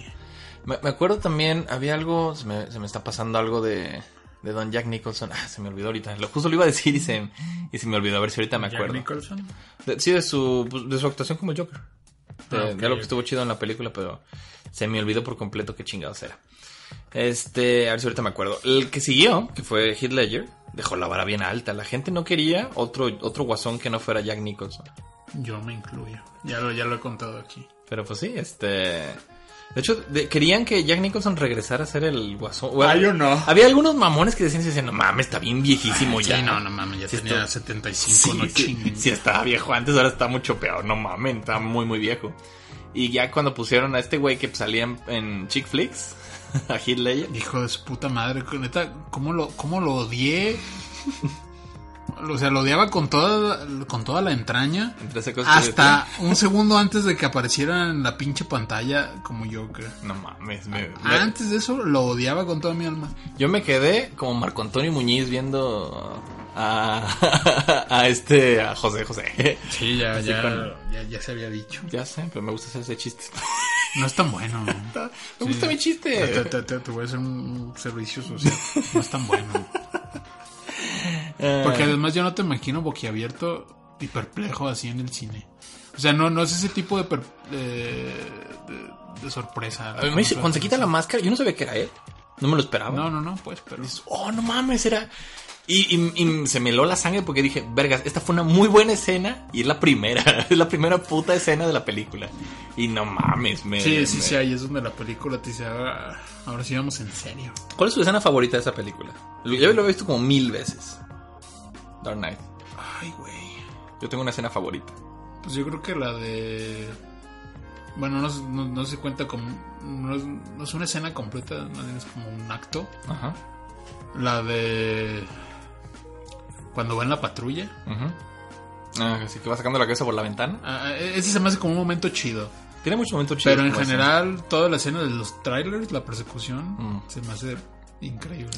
Me, me acuerdo también, había algo, se me, se me está pasando algo de, de Don Jack Nicholson. Ah, se me olvidó ahorita. Lo, justo lo iba a decir y se, y se me olvidó. A ver si ahorita me Jack acuerdo. Nicholson. De- sí, de su, pues, de su actuación como Joker. De, Ah, de algo que estuvo chido en la película, pero se me olvidó por completo qué chingados era. Este, a ver si ahorita me acuerdo. El que siguió, que fue Heath Ledger, dejó la vara bien alta. La gente no quería otro, otro guasón que no fuera Jack Nicholson. Yo me incluyo. Ya lo, ya lo he contado aquí. Pero pues sí, este... De hecho, de- querían que Jack Nicholson regresara a ser el guasón. Bueno, Ah, yo no. Había algunos mamones que decían, decían, no mames, está bien viejísimo ya. Sí, no, no mames, ya tenía esto- 75, Sí, no sí, sí, estaba viejo antes, ahora está mucho peor. No mames, está muy, muy viejo. Y ya cuando pusieron a este güey que salía en, en chick flicks, a Heath Ledger, Hijo de su puta madre, neta, ¿cómo lo, cómo lo odié? O sea, lo odiaba con toda, con toda la entraña. Hasta un segundo antes de que apareciera en la pinche pantalla como Joker. No mames, me- me- Antes de eso lo odiaba con toda mi alma. yo me quedé como Marco Antonio Muñiz viendo a, a este, a José José. Sí, ya, ya, con- ya, ya se había dicho. Ya sé, pero me gusta hacer ese chiste. No es tan bueno. Me gusta mi Te, chiste. te- te- te voy a hacer un servicio social. No es tan bueno. Eh, Porque además yo no te imagino boquiabierto y perplejo así en el cine. O sea, no, no es ese tipo de, per- de, de- de sorpresa. a mí cuando se quita la máscara, yo no sabía que era él. No me lo esperaba. No, no, no, pues, pero... oh, no mames, era... Y, y- y se me heló la sangre porque dije, vergas, esta fue una muy buena escena y es la primera, es la primera puta escena de la película. Y no mames, me... Sí, sí, me- sí, ahí es donde la película te dice, "Ah, ahora sí vamos en serio. ¿Cuál es tu escena favorita de esa película? Yo lo he visto como mil veces. Dark Knight. Ay, güey. Yo tengo una escena favorita. Pues yo creo que la de... Bueno, no, no, no se cuenta como... No es, no es una escena completa, más bien es como un acto. Ajá. La de... Cuando va en la patrulla. Ah, así que va sacando la cabeza por la ventana. Ah, ese se me hace como un momento chido. Tiene muchos momentos chidos. Pero en general, toda la escena de los trailers, la persecución, Mm. se me hace increíble.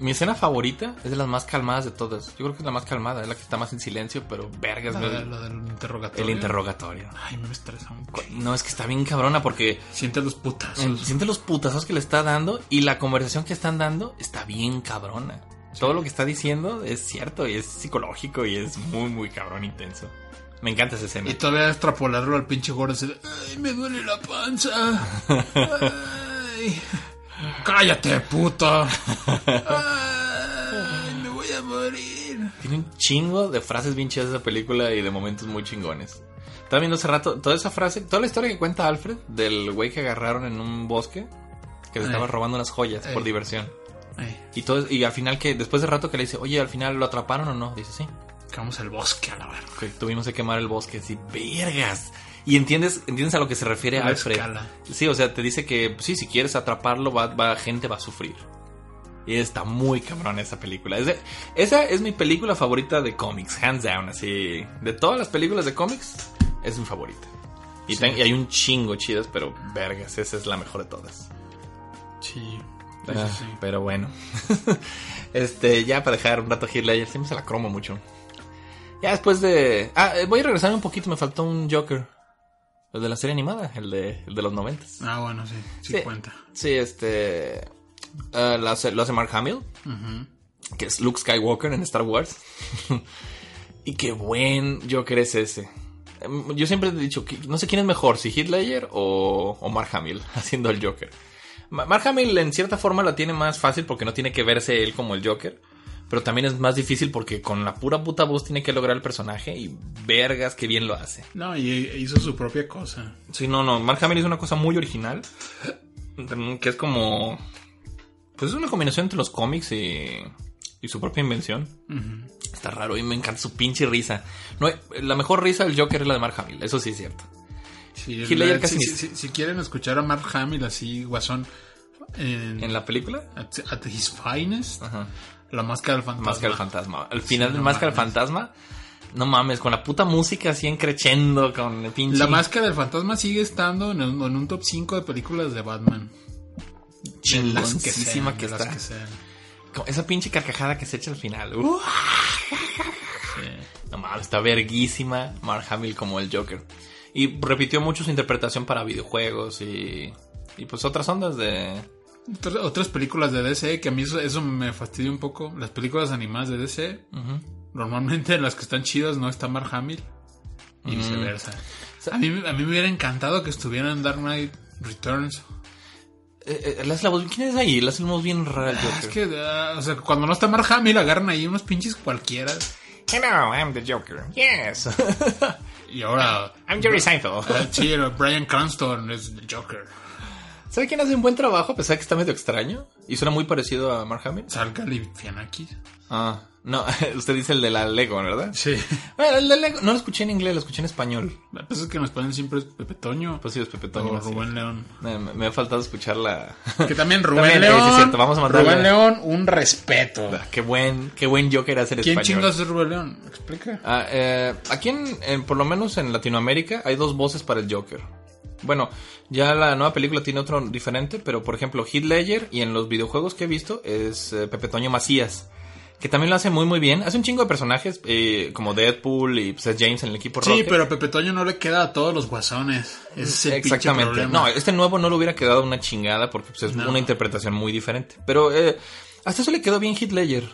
Mi escena favorita es de las más calmadas de todas. Yo creo que es la más calmada, es la que está más en silencio, pero vergas, La, de- la del interrogatorio. el interrogatorio. Ay, me estresa. No, es que está bien cabrona porque Siente los eh, putazos. siente los putazos que le está dando y la conversación que están dando está bien cabrona. Todo lo que está diciendo es cierto y es psicológico y es muy, muy cabrón intenso. Me encanta esa escena. Y todavía extrapolarlo al pinche gordo. de, Ay, me duele la panza. Ay, cállate, puta. Ay, me voy a morir. Tiene un chingo de frases bien chidas esa película y de momentos muy chingones. Estaba viendo hace rato toda esa frase, toda la historia que cuenta Alfred del güey que agarraron en un bosque que le Ey. estaba robando unas joyas por Ey. diversión. Y todo y al final que después de rato que le dice, "Oye, al final lo atraparon o no?" Dice, "Sí." que vamos al bosque a la verga. Que tuvimos que quemar el bosque, así, vergas. Y entiendes, entiendes a lo que se refiere Alfred. escala. Sí, o sea, te dice que sí, si quieres atraparlo, va, va- gente va a sufrir. Y está muy cabrón esa película. Es de- esa es mi película favorita de cómics, hands down, así. De todas las películas de cómics, es mi favorita. Y, Sí. ten- y hay un chingo chidas, pero vergas, esa es la mejor de todas. Sí. Sí, Ah, sí. Pero bueno. este, ya para dejar un rato Heath Ledger, siempre se la cromo mucho. Ya después de. Ah, eh, voy a regresar un poquito, me faltó un Joker. El de la serie animada, el de, el de los noventas. Ah, bueno, sí. Sí, Sí. cuenta. Sí, este. ah, lo, hace, lo hace Mark Hamill, que es Luke Skywalker en Star Wars. y qué buen Joker es ese. Em, Yo siempre he dicho que no sé quién es mejor, si Heath Ledger o, o Mark Hamill haciendo el Joker. Ma- Mark Hamill en cierta forma la tiene más fácil porque no tiene que verse él como el Joker. Pero también es más difícil porque con la pura puta voz tiene que lograr el personaje y vergas que bien lo hace. No, y hizo su propia cosa. Sí, no, no. Mark Hamill hizo una cosa muy original. mm, Que es como. Pues es una combinación entre los cómics y, y su propia invención. Está raro y me encanta su pinche risa. No, la mejor risa del Joker es la de Mark Hamill, eso sí es cierto. Sí, Heath Ledger la- casi si, si- si quieren escuchar a Mark Hamill así, guasón, en, En la película, at, at his finest, Ajá. la máscara del fantasma. Máscara del Fantasma. Al final Sí, del no Máscara del. Fantasma, no mames, con la puta música así encrechendo, con el pinche. La máscara del fantasma sigue estando en, un- en un top 5 de películas de Batman. De que Chingoncísima sean, que de las está. que sean. Esa pinche carcajada que se echa al final. Uh. Sí. No mames, está verguísima Mark Hamill como el Joker. Y repitió mucho su interpretación para videojuegos y, y pues otras ondas de... Otras- Otras películas de DC, que a mí eso, eso me fastidia un poco. Las películas animadas de DC, normalmente las que están chidas no está Mark Hamill. Y viceversa. A mí, a mí me hubiera encantado que estuviera en Dark Knight Returns. Eh, eh, le hace la voz- ¿Quién es ahí? Le hace la voz bien rara al Ah, Joker. Es que, ah, o sea, cuando no está Mark Hamill, agarran ahí unos pinches cualquiera. Hello, I'm the Joker. Yes. Y ahora. I'm Jerry Seinfeld. ah, sí, Brian Cranston es el Joker. ¿Sabe quién hace un buen trabajo a pesar de que está medio extraño? Y suena muy parecido a Mark Hamill. Salga Lifianakis. Ah, no, usted dice el de la Lego, ¿verdad? Sí. Bueno, el de Lego, no lo escuché en inglés, lo escuché en español. La cosa es que nos ponen siempre es Pepe Toño. Pues sí, es Pepe Toño. o sí. Rubén León. Me, ha faltado escuchar la... Que también Rubén También, sí, León. es cierto, vamos a mandarle- Rubén León, un respeto. qué buen, qué buen Joker hace en ¿Quién español. chingas es Rubén León? Explica. Ah, eh, aquí, en, en- por lo menos en Latinoamérica, hay dos voces para el Joker. Bueno, ya la nueva película tiene otro diferente, pero por ejemplo, Heath Ledger y en los videojuegos que he visto es eh, Pepe Toño Macías, que también lo hace muy muy bien. Hace un chingo de personajes eh, como Deadpool y pues, es James en el equipo Sí, Rocket. pero a Pepe Toño no le queda a todos los guasones. Ese es el pinche Exactamente. problema. No, este nuevo no le hubiera quedado una chingada porque pues, es No. una interpretación muy diferente. Pero eh, hasta eso le quedó bien Ledger.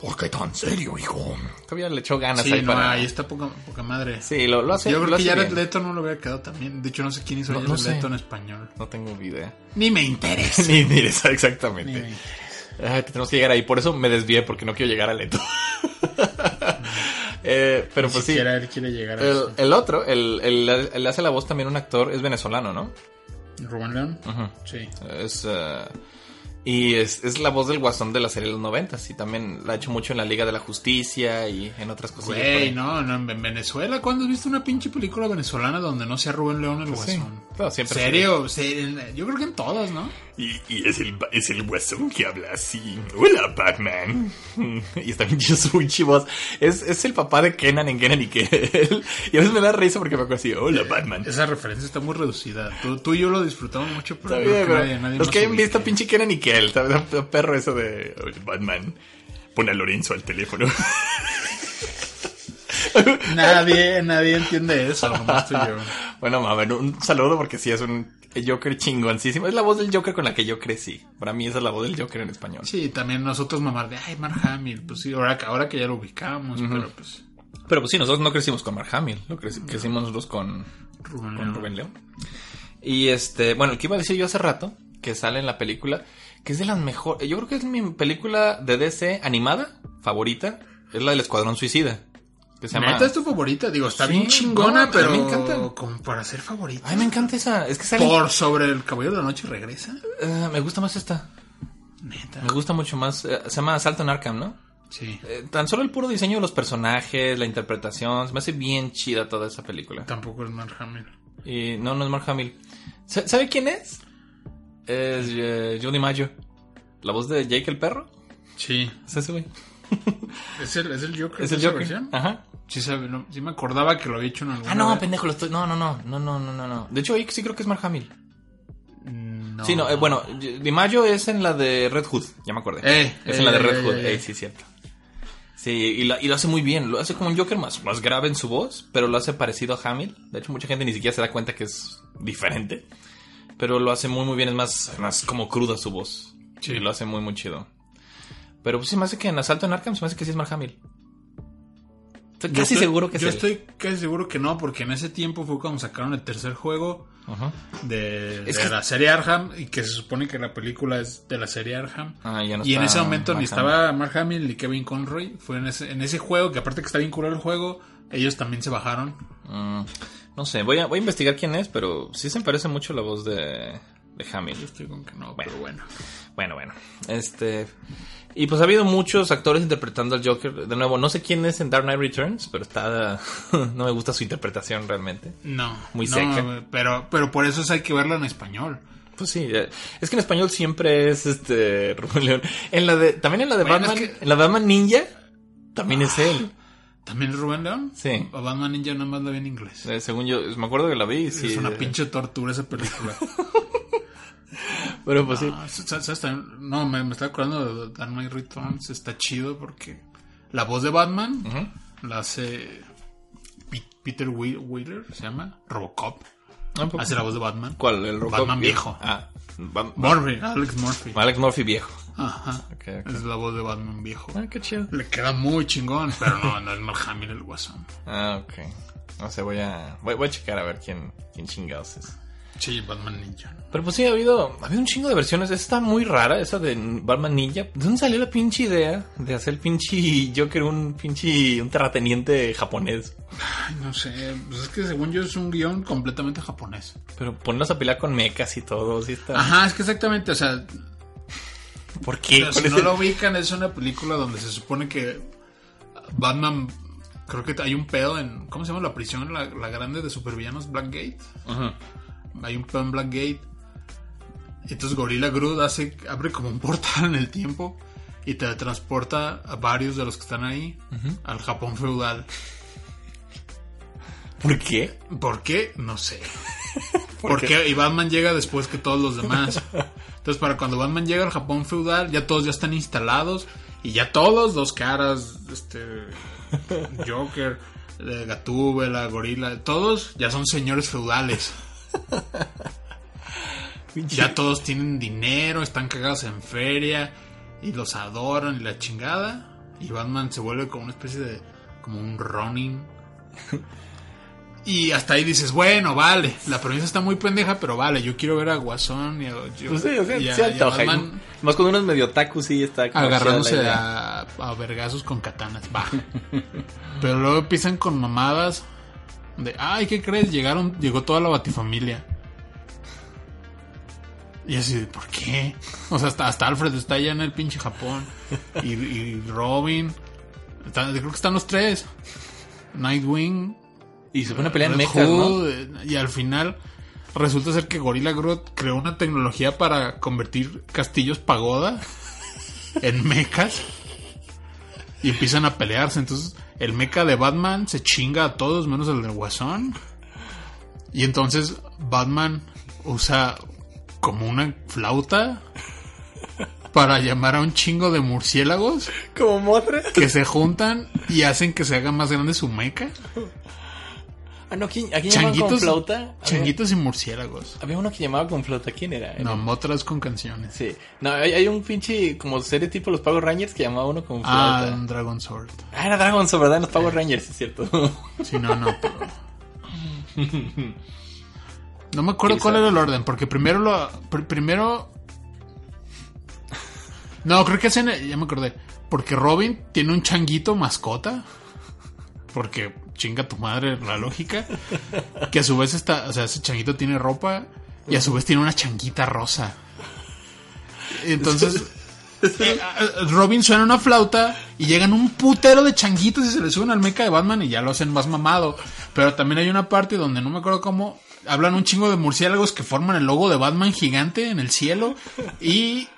¿Por qué tan serio, hijo? Todavía le echó ganas Sí, ahí no, para... ahí está poca, poca madre. Sí, lo, lo hace Yo lo creo que Jared. Leto no lo hubiera quedado también. De hecho, no sé quién hizo No- Jared no sé. Leto en español. No tengo idea. Ni me interesa. Ni, exactamente. me interesa. Ay, tenemos que llegar ahí. Por eso me desvié, porque no quiero llegar a Leto. Eh, pero Ni pues sí. él quiere llegar a El, eso. el otro, el, el, el hace la voz también un actor, es venezolano, ¿no? ¿Rubén León? Ujú. Sí. Es, eh, y es, es la voz del guasón de la serie de los noventas. Y también la ha hecho mucho en la Liga de la Justicia y en otras por Güey, no, no, en Venezuela, ¿cuándo has visto una pinche película venezolana donde no sea Rubén León el Sí. guasón? No, siempre ¿Serio? Sí, Yo creo que en todas, ¿no? Y, y es, el, es el guasón que habla así. Hola, Batman. Y está bien chido su chivoz. Es, es el papá de Kenan en Kenan y Kel. Y a veces me da risa porque me acuerdo así. Hola, Batman. Esa referencia está muy reducida. Tú, tú y yo lo disfrutamos mucho, pero bien, que pero nadie- nadie los que hayan visto pinche Kenan y Kel. ¿sabes? El perro eso de "Oye, Batman. Pon a Lorenzo al teléfono. Nadie, nadie entiende eso, nomás tú y yo. bueno, mames, un saludo porque sí es un Joker chingoncísimo. Es la voz del Joker con la que yo crecí. Para mí esa es la voz del Joker en español. Sí, también nosotros mamar de, ay, Mark Hamill. Pues sí, ahora, que- ahora que ya lo ubicamos, pero pues... Pero pues sí, nosotros no crecimos con Mark Hamill. Lo creci- crecimos nosotros con, Rubén con. Rubén León. Y este, bueno, el que iba a decir yo hace rato, que sale en la película, que es de las mejores, yo creo que es mi película de DC animada favorita, es la del Escuadrón Suicida. Que se llama... ¿Neta es tu favorita? Digo, está Sí, bien chingona, no, pero... a mí me encanta. Como para ser favorita. Ay, me encanta esa, es que sale... Por sobre el Caballero de la Noche regresa. Eh, me gusta más esta, Neta. me gusta mucho más, eh, se llama Asalto en Arkham, ¿no? Sí. Eh, tan solo el puro diseño de los personajes, la interpretación, se me hace bien chida toda esa película. Tampoco es Mark Hamill. Y no, no es Mark Hamill. ¿Sa- ¿Sabe quién es? Es eh, Johnny Mayo. La voz de Jake el perro. Sí. Es ese güey. ¿Es el, es el Joker? Es de el Joker. versión? Ajá. Sí, sabe, no, sí me acordaba que lo había hecho en alguna Ah, no, vez. pendejo, lo estoy. No, no, no. No, no, no, no. De hecho, ahí sí creo que es Mark Hamill. No. Sí, no, eh, bueno, Di Mayo es en la de Red Hood. Ya me acordé. Eh, es eh, en la de eh, Red eh, Hood. eh, Eh, eh. sí, cierto. Sí, y, la- y lo hace muy bien. Lo hace como un Joker más, más grave en su voz, pero lo hace parecido a Hamill. De hecho, mucha gente ni siquiera se da cuenta que es diferente. Pero lo hace muy, muy bien. Es más, más como cruda su voz. Sí. Y lo hace muy, muy chido. Pero pues sí me hace que en Asalto en Arkham se me hace que sí es Mark Hamill. Estoy Yo casi estoy- seguro que Yo es él. estoy casi seguro que no, porque en ese tiempo fue cuando sacaron el tercer juego de, de que- la serie Arkham y que se supone que la película es de la serie Arkham. Ah, ya no y en ese momento ni Mark estaba Mark Hamill ni Kevin Conroy. Fue en ese, en ese juego, que aparte que está bien curado el juego, ellos también se bajaron. Mm, no sé, voy a, voy a investigar quién es, pero sí se me parece mucho la voz de, de Hamill. Yo estoy con que no, pero bueno. Bueno, bueno. Este. Y pues ha habido muchos actores interpretando al Joker. De nuevo, no sé quién es en Dark Knight Returns, pero está. no me gusta su interpretación realmente. No. Muy no, seca. Pero, pero por eso es hay que verlo en español. Pues sí, es que en español siempre es este. Rubén León. En la de, también en la de Bueno, Batman. es que- En la de Batman Ninja. También es él. ¿También es Rubén León? Sí. O Batman Ninja nada más la vi en inglés. Eh, según yo, me acuerdo que la vi. Sí, es una eh, pinche tortura esa película. Pero pues sí. Ah. No, me, me estaba acordando de Dark Knight Returns. Está chido porque la voz de Batman. La hace Peter Whe- Wheeler, se llama. Robocop. Ah. Hace la voz de Batman. ¿Cuál? ¿El Robocop Batman viejo. Ah, Ba- Murphy, Alex Murphy. Alex Murphy viejo. Ajá. Es la voz de Batman viejo. Ah, qué chido. Le queda muy chingón, pero no, no es Mark Hamill el guasón. Ah, ok. No sé, voy a, voy, voy a checar a ver quién, quién chingados es. Sí, Batman Ninja. Pero pues sí, ha habido, ha habido un chingo de versiones. Esta está muy rara, esa de Batman Ninja. ¿De dónde salió la pinche idea de hacer el pinche Joker un pinche, un terrateniente japonés? Ay, no sé. Pues es que según yo es un guion completamente japonés. Pero ponerlos a pelear con mechas y todo, sí está. Ajá, es que exactamente, o sea, ¿Por qué? Pero si no lo ubican, es una película donde se supone que Batman. Creo que hay un pedo en. ¿Cómo se llama la prisión? La, la grande de supervillanos, Blackgate. Ajá. Hay un pedo en Blackgate. Entonces Gorilla Groot hace, abre como un portal en el tiempo y te transporta a varios de los que están ahí al Japón feudal. ¿Por qué? ¿Por qué? No sé. ¿Por Porque y Batman llega después que todos los demás. Entonces, para cuando Batman llega al Japón feudal, ya todos ya están instalados y ya todos, dos caras, este Joker, eh, Gatúbela, Gorila, todos ya son señores feudales. Ya todos tienen dinero, están cagados en feria y los adoran y la chingada. Y Batman se vuelve como una especie de. como un Ronin. Y hasta ahí dices, bueno, vale, la premisa está muy pendeja, pero vale, yo quiero ver a Guasón y a, Pues sí, o sea, y a- sí y a antoja. Batman Más con unos medio otaku sí está agarrándose a, a vergazos con katanas, va. pero luego empiezan con mamadas de, ay, ¿qué crees? Llegaron, llegó toda la batifamilia. Y así, de, ¿por qué? O sea, hasta, hasta Alfred está allá en el pinche Japón. Y, y Robin. Están- creo que están los tres. Nightwing. Y se pone a pelear en mechas, eh, Y al final resulta ser que Gorilla Groot creó una tecnología para convertir castillos pagoda en mechas. Y empiezan a pelearse. Entonces el mecha de Batman se chinga a todos menos el del Guasón. Y entonces Batman usa como una flauta para llamar a un chingo de murciélagos Como motra. que se juntan y hacen que se haga más grande su mecha. Ah, no, ¿quién, ¿a quién llamaban con Changuitos, flauta? Changuitos y murciélagos. Había uno que llamaba con flauta. ¿Quién era? No, motras con canciones. Sí. No, hay, hay un pinche como serie tipo Los Power Rangers que llamaba uno con Ah, flauta. un Dragon Sword. Ah, era Dragon Sword, ¿verdad? En los Power Rangers, es cierto. Sí, no, no, pero... No me acuerdo ¿Quién cuál sabe? era el orden, porque primero lo... pr- primero... No, creo que hacen... Ya me acordé. Porque Robin tiene un changuito mascota. Porque chinga tu madre la lógica. Que a su vez está... O sea, ese changuito tiene ropa y a su vez tiene una changuita rosa. Entonces... eh, a- Robin suena una flauta y llegan un putero de changuitos y se le suben al mecha de Batman y ya lo hacen más mamado. Pero también hay una parte donde no me acuerdo cómo hablan un chingo de murciélagos que forman el logo de Batman gigante en el cielo y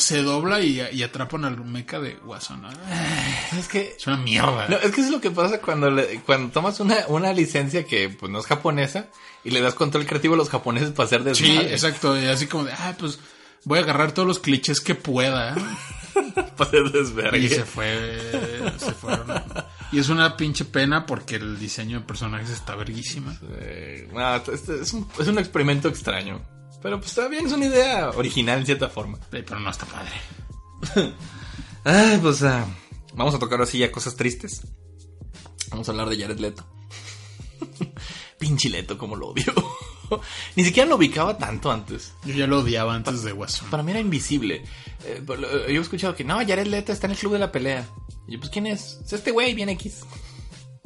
se dobla y, y atrapan al mecha de Guasón. es que... Es una mierda. No, es que es lo que pasa cuando, le- cuando tomas una, una licencia que pues no es japonesa y le das control creativo a los japoneses para hacer Sí, desmadre. exacto. Y así como de, ah, pues voy a agarrar todos los clichés que pueda. Para hacer desvergue. Y se fue, se fueron. Y es una pinche pena porque el diseño de personajes está verguísima. No, es, un, es un experimento extraño. Pero pues está bien, es una idea original en cierta forma. Pero no está padre. Ay, pues ah, vamos a tocar así ya cosas tristes. Vamos a hablar de Jared Leto. Pinche Leto, como lo odio. Ni siquiera lo ubicaba tanto antes. Yo ya lo odiaba antes de Guasón. Para mí era invisible. Eh, yo he escuchado que no, Jared Leto está en el club de la pelea. Y yo, pues, ¿quién es? Es este güey, bien X.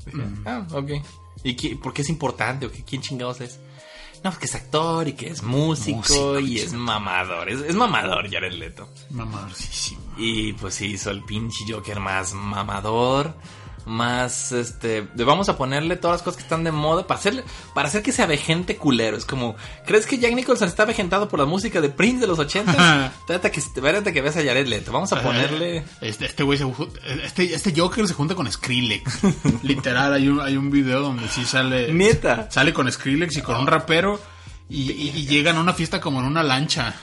Dije, ah, ok. ¿Y qué- por qué es importante? ¿O qué, quién chingados es? No, pues que es actor y que es músico, Músico, y es mamador. Es, es mamador Jared Leto. Mamadorcísimo. Y pues sí, hizo el pinche Joker más mamador. Más, este, de vamos a ponerle todas las cosas que están de moda para hacerle, para hacer que sea vejente culero. Es como, ¿crees que Jack Nicholson está vejentado por la música de Prince de los 80? Espérate que, espérate que veas a Jared Leto. Vamos a ponerle. Este, este güey se este, este Joker se junta con Skrillex. Literal, hay un, hay un video donde sí sale. Neta. Sale con Skrillex y con un rapero. Y, y- y llegan a una fiesta como en una lancha.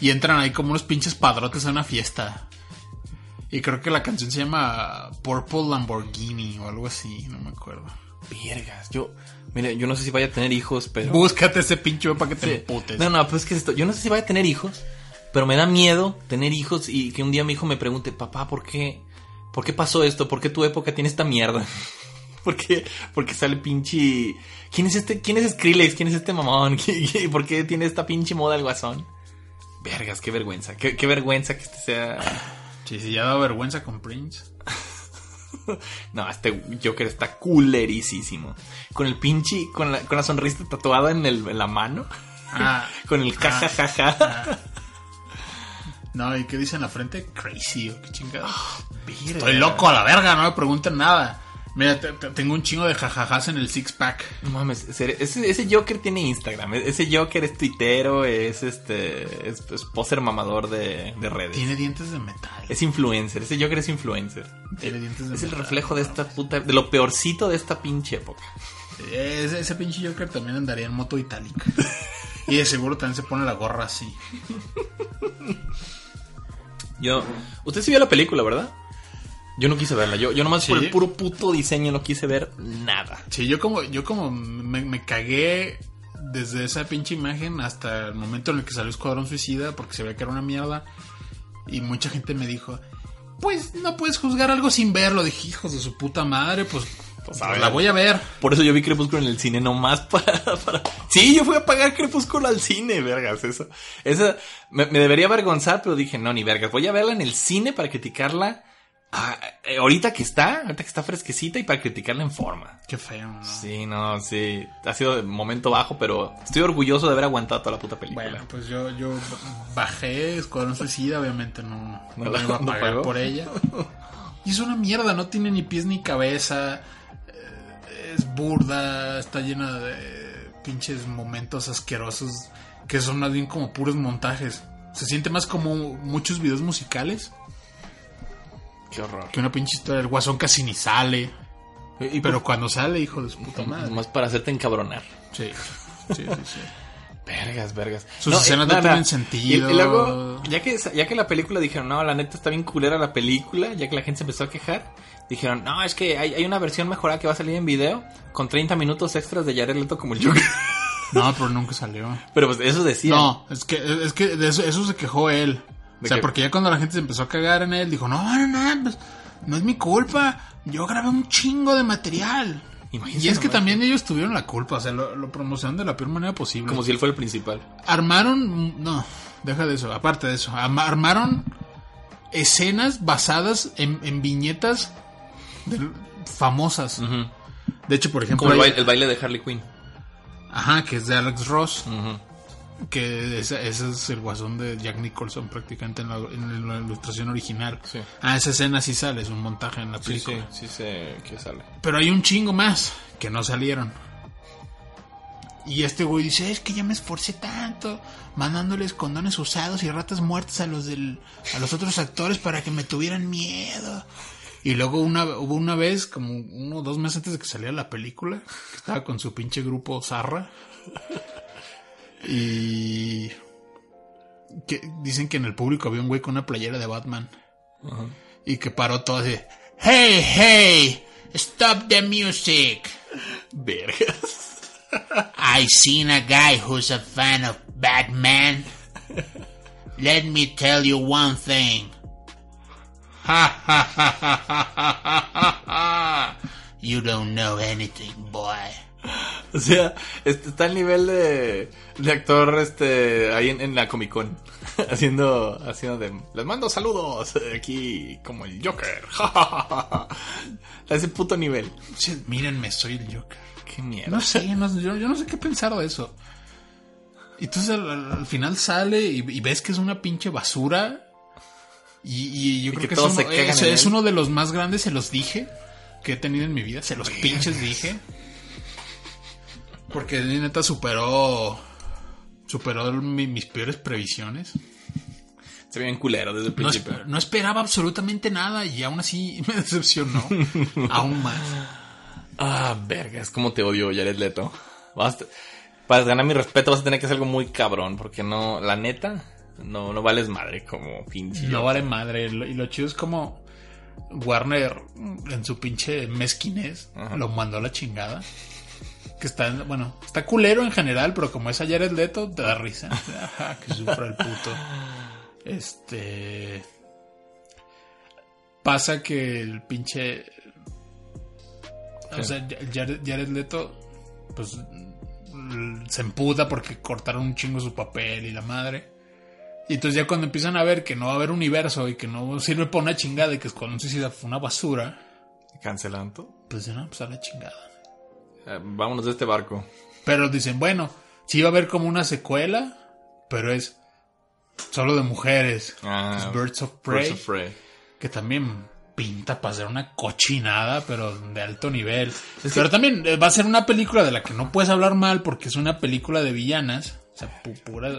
Y entran ahí como unos pinches padrotes a una fiesta. Y creo que la canción se llama Purple Lamborghini o algo así, no me acuerdo. Vergas, yo... Mire, yo no sé si vaya a tener hijos, pero... Búscate ese pinche para que te emputes. No, no, pues es que esto, yo no sé si vaya a tener hijos, pero me da miedo tener hijos y que un día mi hijo me pregunte, papá, ¿por qué? ¿Por qué pasó esto? ¿Por qué tu época tiene esta mierda? ¿Por qué? Porque sale pinche... ¿Quién es este? ¿Quién es Skrillex? ¿Quién es este mamón? ¿Qué- qué- ¿Por qué tiene esta pinche moda el guasón? Vergas, qué vergüenza. Qué, qué vergüenza que este sea... Sí, sí, ya da vergüenza con Prince. No, este Joker está culerísimo. Con el pinche... Con la, con la sonrisa tatuada en, el, en la mano. Ah, Con el jajajaja. no, ¿y qué dice en la frente? Crazy, qué chingada. Verga. Estoy loco a la verga, no me pregunten nada. Mira, te- te- tengo un chingo de jajajas en el six pack. No mames, ese, Joker tiene Instagram. e- Ese Joker es tuitero, es este. Es, es poser mamador de, de redes. Tiene dientes de metal. Es influencer. Ese Joker es influencer. Tiene dientes de Es el metal. reflejo de esta puta. De lo peorcito de esta pinche época. Ese, ese pinche Joker también andaría en moto itálica. y de seguro también se pone la gorra así. Yo. Usted sí vio la película, ¿verdad? Yo no quise verla. Yo, yo nomás por Sí. el puro puto diseño no quise ver nada. Sí, yo como, yo como me, me cagué desde esa pinche imagen hasta el momento en el que salió Escuadrón Suicida porque se veía que era una mierda. Y mucha gente me dijo, pues no puedes juzgar algo sin verlo. Dije, hijos de su puta madre, pues, pues, la voy a ver. Por eso yo vi Crepúsculo en el cine nomás para, para... Sí, yo fui a pagar Crepúsculo al cine, vergas, eso. Me, me debería avergonzar, pero dije, no, ni vergas, voy a verla en el cine para criticarla ah, eh, ahorita que está, ahorita que está fresquecita y para criticarla en forma. Qué feo, ¿no? Sí, no, sí, ha sido de momento bajo, pero estoy orgulloso de haber aguantado toda la puta película. Bueno, pues yo, yo bajé Escuadrón Suicida, obviamente no, no, ¿No la iba a pagar por ella. Y es una mierda, no tiene ni pies ni cabeza. eh, Es burda, está llena de pinches momentos asquerosos que son más bien como puros montajes. Se siente más como muchos videos musicales Qué horror. que una pinche historia. El guasón casi ni sale. Y, Pero cuando sale, hijo de su puta madre. Nomás para hacerte encabronar. Sí, sí, sí. sí. Vergas, vergas. Sus escenas no tienen sentido. Y, y luego, ya que, ya que la película dijeron, no, la neta está bien culera la película, ya que la gente se empezó a quejar, dijeron, no, es que hay, hay una versión mejorada que va a salir en video con 30 minutos extras de Jared Leto como el Joker. No, pero nunca salió. Pero pues eso decía. No, es que, es que de eso, eso se quejó él. O ¿De sea, porque ya cuando la gente se empezó a cagar en él, dijo, no, no, no, pues, no es mi culpa. Yo grabé un chingo de material. Imagínate Y es que nomás. también ellos tuvieron la culpa, o sea, lo, lo promocionaron de la peor manera posible. Como si él fuera el principal. Armaron, no, deja de eso, aparte de eso, armaron escenas basadas en, en viñetas de- famosas. De hecho, por ejemplo, Como el baile, el baile de Harley Quinn. ajá, que es de Alex Ross. Ujú. Que ese, ese es el guasón de Jack Nicholson prácticamente en la, en la ilustración original. Sí. Ah, esa escena sí sale, es un montaje en la Sí, sí, película. sí sé que sale. Pero hay un chingo más que no salieron. Y este güey dice, es que ya me esforcé tanto mandándoles condones usados y ratas muertas a los del a los otros actores para que me tuvieran miedo. Y luego una, hubo una vez, como uno o dos meses antes de que saliera la película, que estaba con su pinche grupo Zarra. Y que dicen que en el público había un güey con una playera de Batman. Y que paró todo así. Hey, hey, stop the music. Vergas. I seen a guy who's a fan of Batman. Let me tell you one thing. Ha ha ha ha ha ha ha ha. You don't know anything, boy. O sea, este, está al nivel de, de actor este ahí en, en la Comic Con. haciendo, haciendo de. Les mando saludos aquí como el Joker. a ese puto nivel. Sí, mírenme, soy el Joker. Qué mierda. No sé, no- yo, yo no sé qué pensar de eso. Y entonces al, al- al final sale y, y ves que es una pinche basura. Y, y yo Y creo que que, es, todos uno, se es- es uno de los más grandes, se los dije, que he tenido en mi vida. Se los pinches dije. Porque neta superó. Superó mi- mis peores previsiones. Se ve bien culero desde el principio. no esperaba absolutamente nada y aún así me decepcionó. aún más. Ah, vergas, cómo te odio, Jared Leto. Vas a- para ganar mi respeto vas a tener que hacer algo muy cabrón, porque no, la neta, no, no vales madre como pinche. No vale madre. Y lo chido es como. Warner, en su pinche mezquinez, Ajá. lo mandó a la chingada. Que está, bueno, está culero en general, pero como es a Jared Leto, te da risa. Ajá, que sufra el puto. Este. Pasa que el pinche. O sea, Jared, Jared Leto, pues se emputa porque cortaron un chingo su papel y la madre. Y entonces ya cuando empiezan a ver que no va a haber universo y que no sirve para una chingada y que Escuadrón Suicida fue una basura, Cancelando. pues no, pues a la chingada. Eh, vámonos de este barco. Pero dicen, bueno, sí va a haber como una secuela, pero es solo de mujeres. Ah, que es Birds of Prey, Birds of Prey. que también pinta para ser una cochinada, pero de alto nivel. Es pero que- también eh, va a ser una película de la que no puedes hablar mal porque es una película de villanas, sea, pu- pura,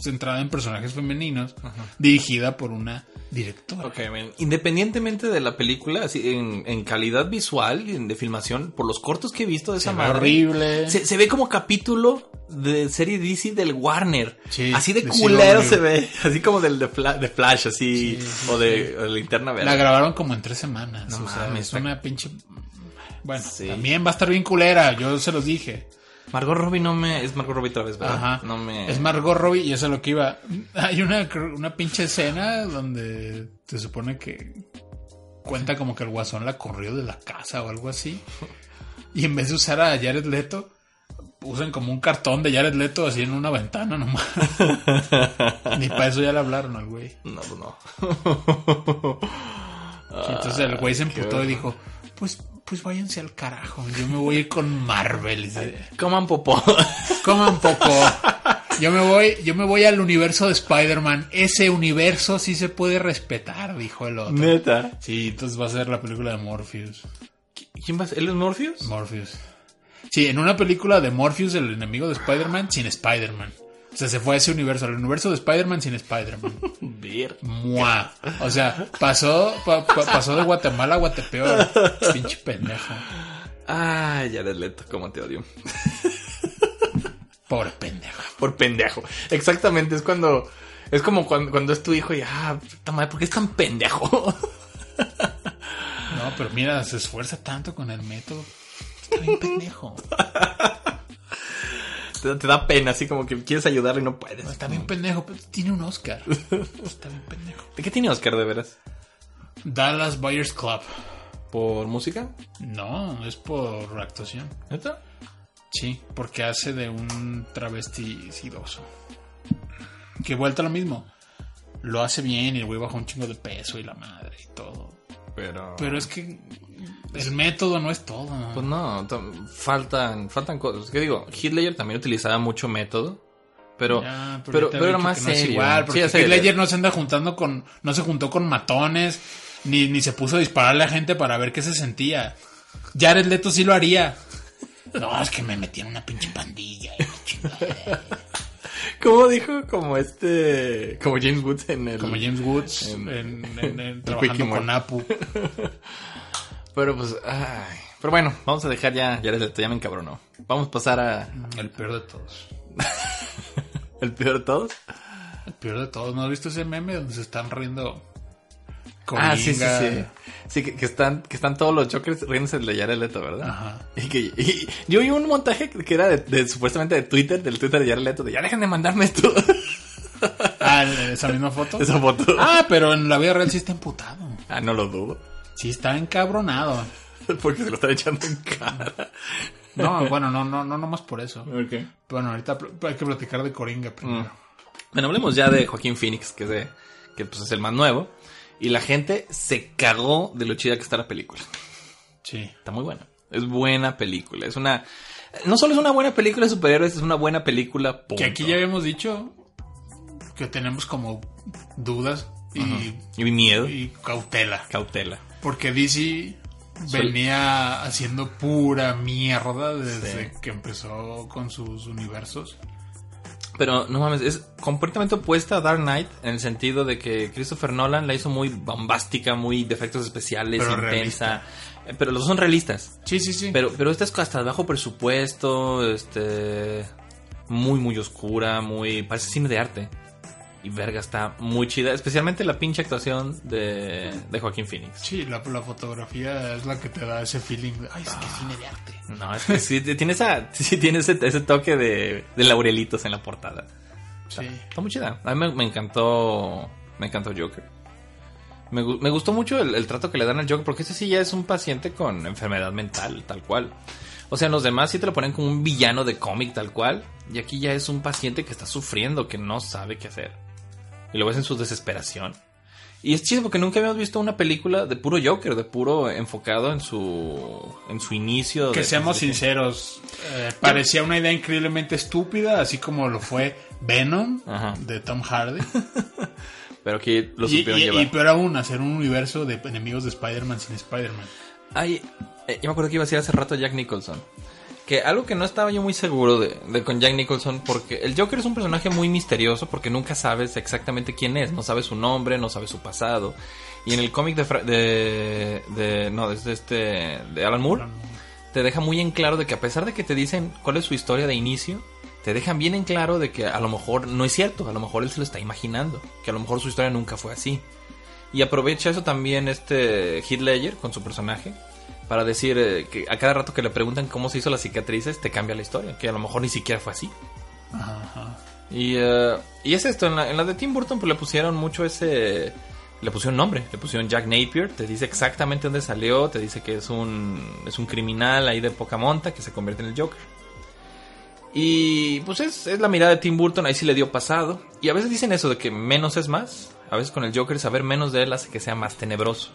centrada en personajes femeninos, dirigida por una directora. Ok, man. Independientemente de la película, así en, en calidad visual y de filmación, por los cortos que he visto de esa Se madre, horrible. Se, se ve como capítulo de serie DC del Warner. Sí, así de de culero se ve. Así como del de, Fla- de Flash, así. Sí, sí, o de, o Linterna Verde. La grabaron como en tres semanas. No o sea, es está- una pinche. Bueno, Sí. también va a estar bien culera, yo se los dije. Margot Robbie no me... Es Margot Robbie otra vez, ¿verdad? Ajá. No me... Es Margot Robbie y eso es lo que iba. Hay una, una pinche escena donde se supone que cuenta como que el guasón la corrió de la casa o algo así. Y en vez de usar a Jared Leto, usan como un cartón de Jared Leto así en una ventana nomás. Ni para eso ya le hablaron al güey. No, pues no. Entonces el güey se emputó y dijo, pues, pues váyanse al carajo, yo me voy a ir con Marvel. Coman popó. Coman poco. Yo me voy, yo me voy al universo de Spider-Man. Ese universo sí se puede respetar, dijo el otro. Neta. Sí, entonces va a ser la película de Morpheus. ¿Quién va a ser? ¿Él es Morpheus? Morpheus. Sí, en una película de Morpheus, el enemigo de Spider-Man, sin Spider-Man. O sea, se fue a ese universo, al universo de Spider-Man sin Spider-Man. Mua. O sea, pasó, pa- pa- pasó de Guatemala a Guatepeor. Pinche pendejo. Ay, Jared Leto, cómo te odio. Pobre pendejo. Por pendejo. Exactamente, es cuando... Es como cuando, cuando es tu hijo y... Ah, puta madre, ¿por qué es tan pendejo? No, pero mira, se esfuerza tanto con el método. Está bien pendejo. Te, te da pena, así como que quieres ayudarle y no puedes. Está bien pendejo, pero tiene un Oscar. Está bien pendejo. ¿De qué tiene Oscar de veras? Dallas Buyers Club. ¿Por música? No, es por actuación. ¿Neta? Sí, porque hace de un travesti sidoso. Que vuelta lo mismo. Lo hace bien y el güey baja un chingo de peso y la madre y todo. Pero... Pero es que el método no es todo. Pues no, faltan, faltan cosas. ¿Qué digo? Hitler también utilizaba mucho método. Pero, Ya, pero, pero era más no es serio. igual, Sí, porque Ledger no se anda juntando con, no se juntó con matones, ni, ni se puso a dispararle a gente para ver qué se sentía. Jared Leto sí lo haría. No, es que me metí en una pinche pandilla. y chingada. ¿Cómo dijo? Como este. Como James Woods en el. Como James Woods En- en, en- en- en trabajando con. Apu. Pero pues. Ay. Pero bueno, vamos a dejar ya. Ya, eres- ya me encabronó. Vamos a pasar a. El peor de todos. El peor de todos. El peor de todos. ¿No has visto ese meme donde se están riendo? Ah, sí, sí, sí. Sí, que, que están, que están todos los Jokers riéndose de Jared Leto, ¿verdad? Ajá. Y que y yo vi un montaje que era de, de- supuestamente de Twitter, del Twitter de Jared Leto, de ya dejen de mandarme esto. Ah, esa misma foto. Esa foto. Ah, pero en la vida real sí está emputado. Ah, no lo dudo. Sí está encabronado. Porque se lo están echando en cara. No, bueno, no, no, no, nomás por eso. Bueno, ahorita hay que platicar de Coringa primero. Bueno, hablemos ya de Joaquín Phoenix, que es, de- que, pues, es el más nuevo. Y la gente se cagó de lo chida que está la película. Sí. Está muy buena. Es buena película. Es una. No solo es una buena película de superhéroes, es una buena película. Punto. Que aquí ya habíamos dicho que tenemos como dudas y, Y miedo. y cautela. Cautela. Porque DC venía haciendo pura mierda desde que empezó con sus universos. Pero no mames, es completamente opuesta a Dark Knight en el sentido de que Christopher Nolan la hizo muy bombástica, muy de efectos especiales, Pero intensa. Pero los dos son realistas. Sí, sí, sí. Pero, pero esta es hasta de bajo presupuesto, este. Muy, muy oscura, muy. Parece cine de arte. Y verga, está muy chida. Especialmente la pinche actuación de, de Joaquín Phoenix. Sí, la, la fotografía es la que te da ese feeling de, ay, es que cine de arte. No, es que sí, tiene, esa, sí, tiene ese, ese toque de, de laurelitos en la portada. Sí. Está muy chida. A mí me, me encantó. Me encantó Joker. Me, me gustó mucho el, el trato que le dan al Joker, porque ese sí ya es un paciente con enfermedad mental, tal cual. O sea, en los demás sí te lo ponen como un villano de cómic, tal cual. Y aquí ya es un paciente que está sufriendo, que no sabe qué hacer. Y lo ves en su desesperación. Y es chido porque nunca habíamos visto una película de puro Joker, de puro enfocado en su, en su inicio. Que de- seamos de- sinceros, eh, parecía una idea increíblemente estúpida, así como lo fue Venom Ajá. de Tom Hardy. Pero aquí lo y, supieron y- llevar. y peor aún, hacer un universo de enemigos de Spider-Man sin Spider-Man. Ay, eh, yo me acuerdo que iba a decir hace rato Jack Nicholson. Que algo que no estaba yo muy seguro de, de con Jack Nicholson, porque el Joker es un personaje muy misterioso, porque nunca sabes exactamente quién es, no sabes su nombre, no sabes su pasado. Y en el cómic de, de, de- no, desde este, de Alan Moore, te deja muy en claro de que a pesar de que te dicen cuál es su historia de inicio, te dejan bien en claro de que a lo mejor no es cierto, a lo mejor él se lo está imaginando, que a lo mejor su historia nunca fue así. Y aprovecha eso también este Heath Ledger con su personaje para decir eh, que a cada rato que le preguntan cómo se hizo las cicatrices, te cambia la historia, que a lo mejor ni siquiera fue así. Ajá. Y, eh, y es esto, en la, en la de Tim Burton pues le pusieron mucho ese... Le pusieron nombre, le pusieron Jack Napier, te dice exactamente dónde salió, te dice que es un, es un criminal ahí de poca monta que se convierte en el Joker. Y pues es, es la mirada de Tim Burton, ahí sí le dio pasado. Y a veces dicen eso de que menos es más. A veces con el Joker saber menos de él hace que sea más tenebroso.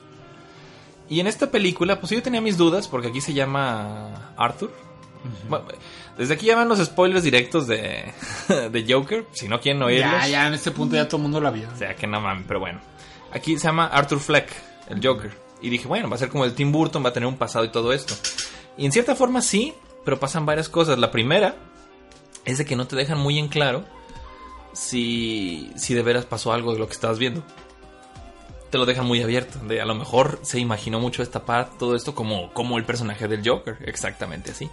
Y en esta película, pues yo tenía mis dudas porque aquí se llama Arthur. Desde aquí ya van los spoilers directos de, de Joker, si no quieren oírlos. Ya, ya, en este punto ya todo el mundo la vio. O sea, que no mames, pero bueno. Aquí se llama Arthur Fleck, el Joker. Y dije, bueno, va a ser como el Tim Burton, va a tener un pasado y todo esto. Y en cierta forma sí, pero pasan varias cosas. La primera es de que no te dejan muy en claro si, si de veras pasó algo de lo que estabas viendo. Te lo dejan muy abierto. De a lo mejor se imaginó mucho esta parte, todo esto como, como el personaje del Joker, exactamente así.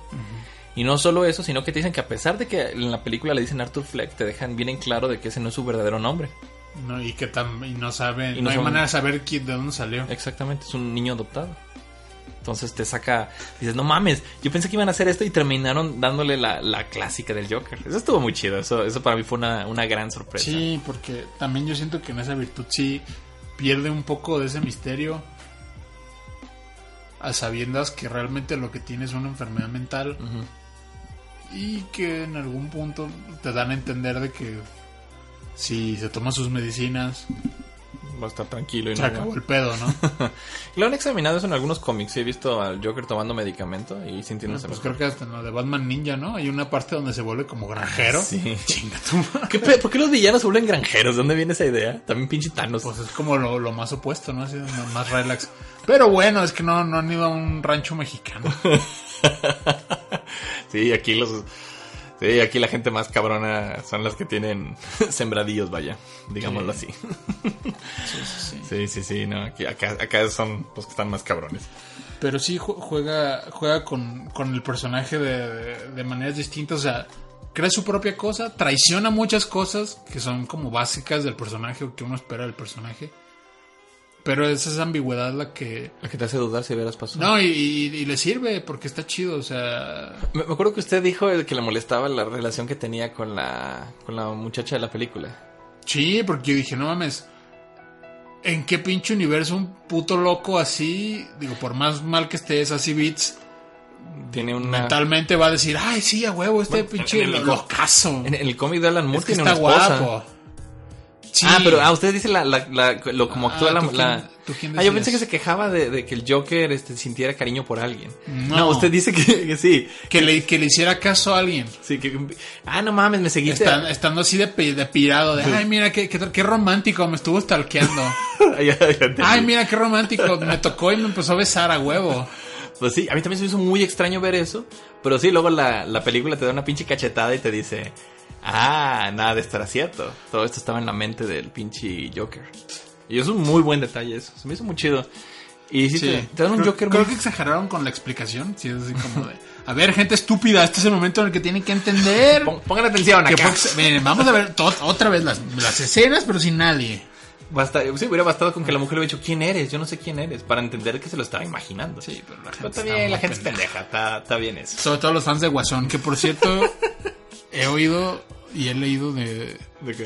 Y no solo eso, sino que te dicen que a pesar de que en la película le dicen Arthur Fleck, te dejan bien en claro de que ese no es su verdadero nombre. No, y que y no saben, Y no, no hay manera de saber quién, de dónde salió. Exactamente, es un niño adoptado. Entonces te saca, dices, no mames, yo pensé que iban a hacer esto y terminaron dándole la, la clásica del Joker. Eso estuvo muy chido, eso, eso para mí fue una, una gran sorpresa. Sí, porque también yo siento que en esa virtud sí pierde un poco de ese misterio a sabiendas que realmente lo que tiene es una enfermedad mental y que en algún punto te dan a entender de que si se toma sus medicinas Va a estar tranquilo y se no- acabó el pedo, ¿no? Lo han examinado eso en algunos cómics, he visto al Joker tomando medicamento y sintiéndose pues mejor. creo que hasta en lo de Batman Ninja, ¿no? Hay una parte donde se vuelve como granjero. Sí. Chinga tu madre. ¿Qué pe- ¿Por qué los villanos se vuelven granjeros? ¿De dónde viene esa idea? También pinche Thanos. Pues es como lo, lo más opuesto, ¿no? Así, más relax. Pero bueno, es que no, no han ido a un rancho mexicano. Sí, aquí los... Sí, aquí la gente más cabrona son las que tienen sembradillos, vaya, digámoslo así. Sí, sí, sí, no, aquí, acá, acá son los que están más cabrones. Pero sí ju- juega, juega con, con el personaje de, de- de maneras distintas. O sea, crea su propia cosa, traiciona muchas cosas que son como básicas del personaje o que uno espera del personaje. Pero es esa ambigüedad la que... Lo que te hace dudar si veras pasó. No, y, y- y le sirve porque está chido, o sea... Me, me acuerdo que usted dijo el que le molestaba la relación que tenía con la, con la muchacha de la película. Sí, porque yo dije, no mames, ¿en qué pinche universo un puto loco así, digo, por más mal que estés, así Beats, Tiene una... mentalmente va a decir, ay, sí, a huevo, este Bueno, pinche en el- lo- locazo. En el cómic de Alan Moore Es que tiene está una esposa. guapo. Sí. Ah, pero ah, usted dice la, la, la- lo como actúa Ah, la, ¿tú quién- la- tú quién Ah, yo pensé que se quejaba de, de que el Joker este, sintiera cariño por alguien. No. usted dice que, que sí. Que le, que le hiciera caso a alguien. Sí, que ah, no mames, me seguiste. Estan- estando así de, de pirado, de, ay, mira, qué, qué, qué romántico, me estuvo stalkeando. Ay, mira, qué romántico, me tocó y me empezó a besar a huevo. Pues sí, a mí también se me hizo muy extraño ver eso. Pero sí, luego la, la película te da una pinche cachetada y te dice, ah, nada de esto era cierto. Todo esto estaba en la mente del pinche Joker. Y es un muy buen detalle eso. Se me hizo muy chido. Y sí, Sí. te, te dan un creo, Joker creo muy- que exageraron con la explicación. Sí, es así como de. A ver, gente estúpida, este es el momento en el que tienen que entender. Pon- Pongan atención acá. Fox- miren, vamos a ver otra vez las, las escenas, pero sin nadie. Basta, sí, hubiera bastado con que la mujer le hubiera dicho, ¿quién eres? Yo no sé quién eres. Para entender que se lo estaba imaginando. Sí, pero la gente está bien, la gente es pendeja. pendeja. Está, está bien eso. Sobre todo los fans de Guasón, que por cierto, he oído y he leído de. ¿De qué?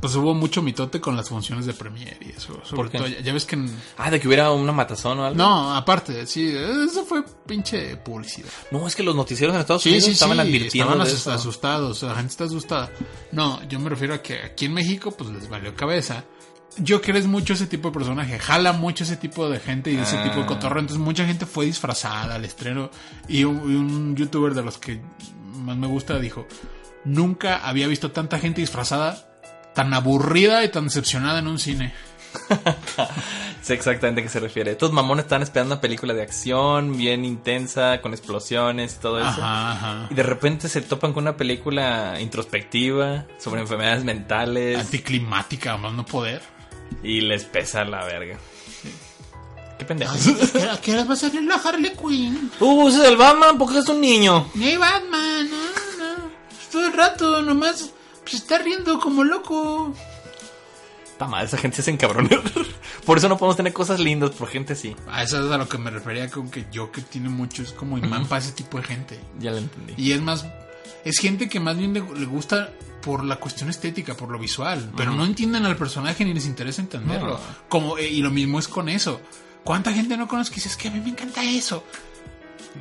Pues hubo mucho mitote con las funciones de Premiere y eso. Sobre ¿Por qué? todo, ya, ya ves que. en- Ah, de que hubiera una matazón o algo. No, aparte, sí, eso fue pinche publicidad. No, es que los noticieros en Estados Sí, Unidos sí, estaban sí, advirtiendo estaban de eso. asustados, la gente está asustada. No, yo me refiero a que aquí en México pues les valió cabeza. Yo creo es mucho ese tipo de personaje, jala mucho ese tipo de gente y ese Ah. tipo de cotorreo, entonces mucha gente fue disfrazada al estreno y un, y un youtuber de los que más me gusta dijo, nunca había visto tanta gente disfrazada, tan aburrida y tan decepcionada en un cine. Sé exactamente a qué se refiere. Estos mamones están esperando una película de acción bien intensa, con explosiones y todo eso. Ajá, ajá. Y de repente se topan con una película introspectiva sobre enfermedades mentales Anticlimática, más no poder. y les pesa la verga. Qué pendejo. ¿A qué hora va a salir la Harley Quinn? Uh, ese es el Batman porque es un niño. Ni Batman, no. Todo el rato nomás se está riendo como loco. Está mal, esa gente se encabrona. Por eso no podemos tener cosas lindas por gente así. A eso es a lo que me refería con que Joker tiene mucho, es como imán para ese tipo de gente. Ya lo entendí. Y es más, es gente que más bien le, le gusta por la cuestión estética, por lo visual, pero no entienden al personaje ni les interesa entenderlo. No. Como, eh, y lo mismo es con eso. ¿Cuánta gente no conoce que dice, es que a mí me encanta eso?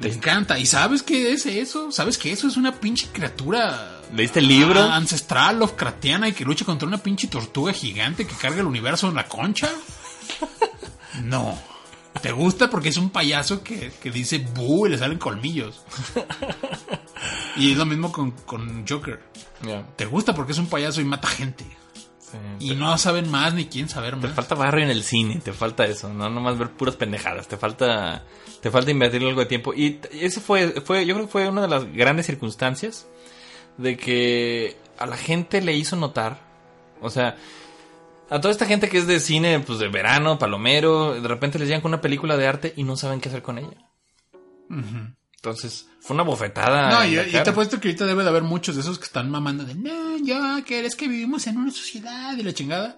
Te encanta. ¿Y sabes qué es eso? ¿Sabes que eso es una pinche criatura ¿Leíste el libro? Ah, ancestral, Lovecraftiana y que lucha contra una pinche tortuga gigante que carga el universo en la concha? No. ¿Te gusta? Porque es un payaso que, que dice bu y le salen colmillos. Y es lo mismo con, con Joker. ¿Te gusta? Porque es un payaso y mata gente. Sí. Y no saben más ni quieren saber Te más. falta barrio en el cine, te falta eso, no nomás ver puras pendejadas, te falta te falta invertir algo de tiempo y ese fue fue yo creo que fue una de las grandes circunstancias de que a la gente le hizo notar, o sea, a toda esta gente que es de cine pues de verano, palomero, de repente les llegan con una película de arte y no saben qué hacer con ella. Entonces, fue una bofetada. No, y, te apuesto que ahorita debe de haber muchos de esos que están mamando de, no, yo, que es que vivimos en una sociedad y la chingada.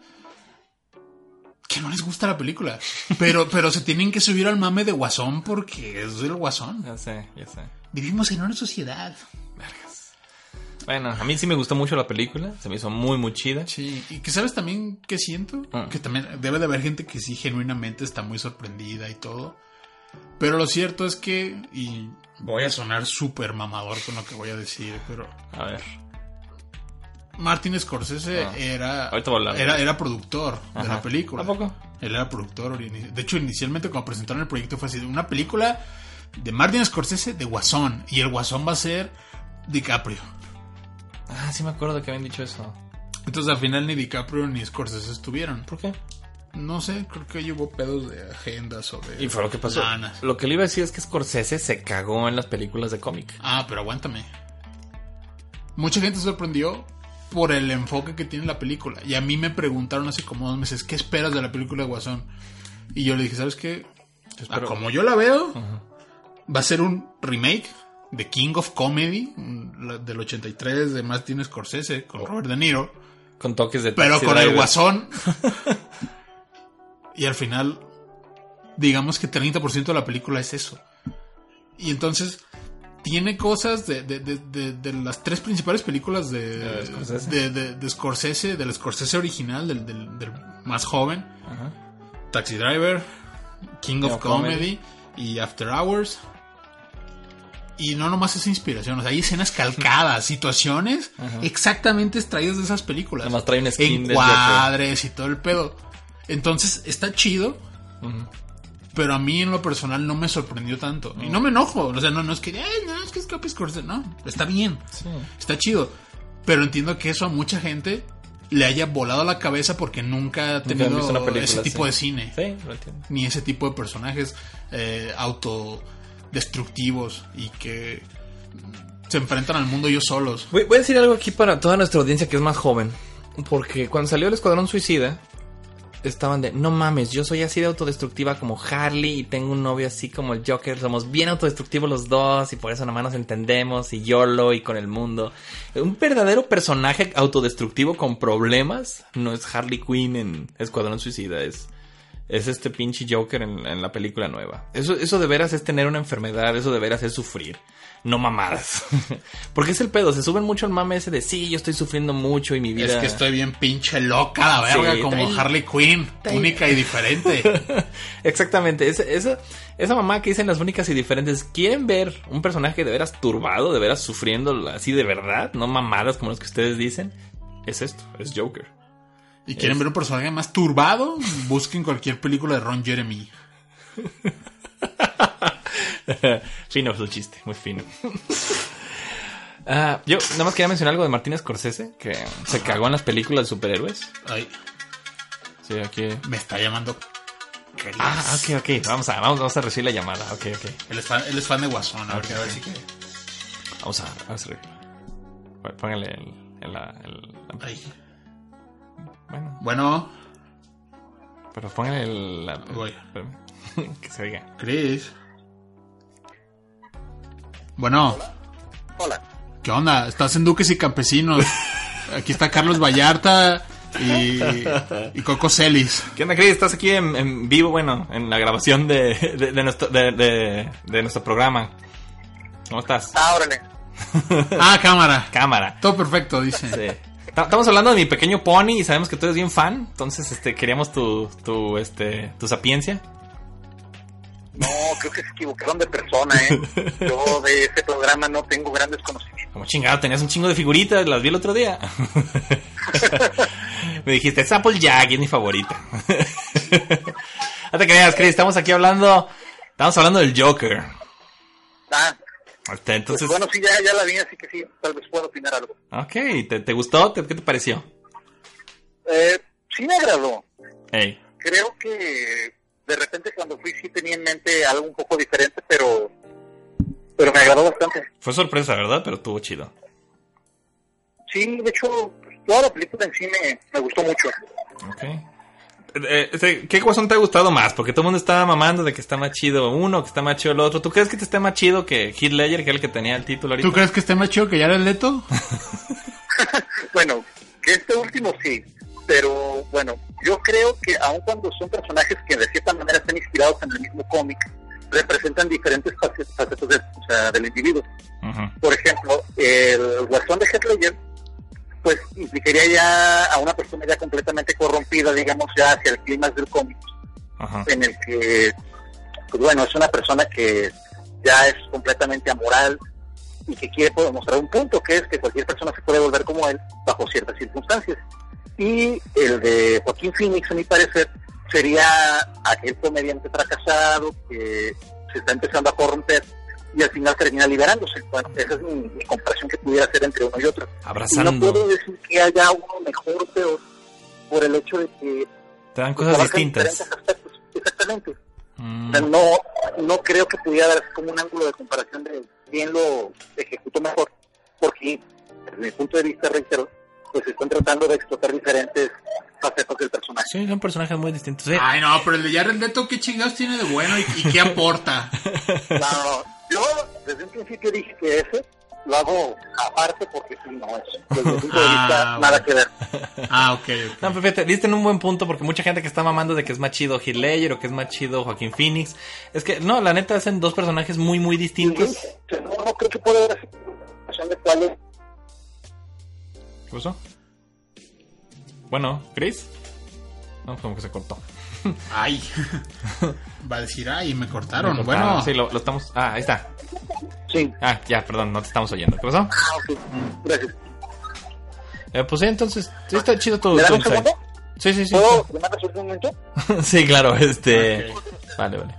Que no les gusta la película. Pero, pero se tienen que subir al mame de Guasón porque es el Guasón. Ya sé, ya sé. Vivimos en una sociedad. Bueno, a mí sí me gustó mucho la película, se me hizo muy muy chida. Sí, y que sabes también que siento, Ah. que también debe de haber gente que sí genuinamente está muy sorprendida y todo. Pero lo cierto es que, y voy a sonar súper mamador con lo que voy a decir, pero A ver. Martin Scorsese Ah. era, era, era productor de la película. ¿A poco? Él era productor. De hecho, inicialmente cuando presentaron el proyecto fue así, una película de Martin Scorsese de Guasón. Y el Guasón va a ser DiCaprio. Ah, sí me acuerdo que habían dicho eso. Entonces al final ni DiCaprio ni Scorsese estuvieron. ¿Por qué? No sé, creo que ahí hubo pedos de agendas o de... Y fue lo que pasó. Lo que le iba a decir es que Scorsese se cagó en las películas de cómic. Ah, pero aguántame. Mucha gente se sorprendió por el enfoque que tiene la película. Y a mí me preguntaron hace como dos meses, ¿qué esperas de la película de Guasón? Y yo le dije, ¿sabes qué? Ah, como yo la veo, va a ser un remake de King of Comedy del 83 de Martin Scorsese con Robert De Niro, Con toques de pero con el. Guasón. y al final, digamos que 30% de la película es eso. Y entonces tiene cosas de, de- de- de- las tres principales películas de, De Scorsese. de, Scorsese, del Scorsese original, del, del- del más joven, Ajá. Taxi Driver, King of Comedy y After Hours. Y no nomás es inspiración, o sea, hay escenas calcadas, situaciones exactamente extraídas de esas películas. Nomás trae un skin Encuadres y todo el pedo. Entonces, está chido, pero a mí en lo personal no me sorprendió tanto. Y no me enojo, o sea, no, no es que, ay, no, es que es Copy Scorsese, no, está bien, Sí. está chido. Pero entiendo que eso a mucha gente le haya volado la cabeza porque nunca ha tenido una película ese tipo de cine Sí, lo entiendo. ni ese tipo de personajes eh, autodestructivos y que se enfrentan al mundo ellos solos. Voy, voy a decir algo aquí para toda nuestra audiencia que es más joven. Porque cuando salió el Escuadrón Suicida, estaban de, no mames, yo soy así de autodestructiva como Harley y tengo un novio así como el Joker, somos bien autodestructivos los dos y por eso nomás nos entendemos y YOLO y con el mundo. Un verdadero personaje autodestructivo con problemas no es Harley Quinn en Escuadrón Suicida, es, es este pinche Joker en, en la película nueva. Eso, eso de veras es tener una enfermedad, eso de veras es sufrir. No mamadas. Porque es el pedo, se suben mucho el mame ese de sí, yo estoy sufriendo mucho y mi vida. Es que estoy bien pinche loca, la verga, Sí, como trae- Harley Quinn, trae- única y diferente. Exactamente, esa, esa, esa mamá que dicen las únicas y diferentes, ¿quieren ver un personaje de veras turbado, de veras sufriendo así de verdad? No mamadas como los que ustedes dicen. Es esto, es Joker. ¿Y quieren ver un personaje más turbado? Busquen cualquier película de Ron Jeremy. fino es el chiste, muy fino. Ah, yo nada más quería mencionar algo de Martínez Scorsese, que se cagó en las películas de superhéroes. Ay, Sí, aquí. me está llamando. Ah, ok, ok. Vamos a, vamos, vamos a recibir la llamada. Ok, ok. Él es fan, él es fan de Guasón, a ver, a ver si que... Vamos a, a Póngale el, el- Ay. Bueno, Bueno, pero póngale el. la- Voy. que se oiga. Chris. Bueno, Hola. ¿qué onda? Estás en Duques y Campesinos. Aquí está Carlos Vallarta y, y Coco Celis. ¿Qué onda, Chris? Estás aquí en, en vivo, bueno, en la grabación de, de, de nuestro, de, de- de nuestro programa. ¿Cómo estás? Ah, órale. Ah, cámara. Cámara. Todo perfecto, dice. Sí. Estamos hablando de mi pequeño pony y sabemos que tú eres bien fan, entonces este queríamos tu, tu, este, tu sapiencia. No, creo que se equivocaron de persona, ¿eh? Yo de ese programa no tengo grandes conocimientos. Como chingado, tenías un chingo de figuritas, las vi el otro día. Me dijiste, es Applejack, es mi favorita. no te creas, Chris, estamos aquí hablando, estamos hablando del Joker. Ah, Este, pues entonces, bueno, sí, ya, ya la vi, así que sí, tal vez puedo opinar algo. ok, ¿te, te gustó? ¿Te- ¿Qué te pareció? Eh, sí me agradó. Hey, Creo que de repente cuando fui sí tenía en mente algo un poco diferente, pero pero me agradó bastante. fue sorpresa, ¿verdad? Pero estuvo chido. Sí, de hecho, toda la película en sí me, me gustó mucho. Ok. Eh, este, ¿Qué guasón te ha gustado más? Porque todo el mundo estaba mamando de que está más chido uno, que está más chido el otro. ¿Tú crees que te esté más chido que Heath Ledger, que era el que tenía el título ahorita? ¿Tú crees que esté más chido que Jared Leto? Bueno, que este último sí, pero bueno, yo creo que aun cuando son personajes que de cierta manera están inspirados en el mismo cómic, representan diferentes face- facetas del, o sea, del individuo. Por ejemplo, el guasón de Heath Ledger, pues implicaría ya a una persona ya completamente corrompida, digamos, ya hacia el clima del cómic, en el que, pues bueno, es una persona que ya es completamente amoral y que quiere mostrar un punto, que es que cualquier persona se puede volver como él bajo ciertas circunstancias. Y el de Joaquín Phoenix, a mi parecer, sería aquel comediante fracasado que se está empezando a corromper y al final termina liberándose. Bueno, esa es mi, mi comparación que pudiera hacer entre uno y otro. Y no Abrazando. puedo decir que haya uno mejor o peor por el hecho de que Te dan cosas distintas. aspectos. Exactamente. Mm, O sea, no, no creo que pudiera dar como un ángulo de comparación de quién lo ejecutó mejor, porque desde mi punto de vista, reitero, pues están tratando de explotar diferentes facetas del personaje. Sí, son personajes muy distintos. Sí. Ay, no, pero el de Jared Leto, ¿qué chingados tiene de bueno y, y qué aporta? No, no, yo desde un principio dije que ese lo hago aparte porque sí, no es. Desde mi punto de vista, Ah, nada que ver. Ah, ok, ok. No, perfecto. Diste en un buen punto porque mucha gente que está mamando de que es más chido Heath Ledger o que es más chido Joaquín Phoenix. Es que, no, la neta hacen dos personajes muy, muy distintos. Sí, No, no creo que pueda haber de cuál es. ¿Qué pasó? Bueno, ¿Chris? No, como que se cortó. Ay. Va a decir, ay, me cortaron. Me cortaron. Bueno, Sí, lo, lo estamos... Ah, ahí está. Sí. Ah, ya, perdón, no te estamos oyendo. ¿Qué pasó? Ah, ok. Gracias. Eh, pues sí, entonces, sí está chido tu, ¿Me tu un segundo? Sí, sí, sí. ¿Puedo a un momento? sí, claro, este... Vale, vale.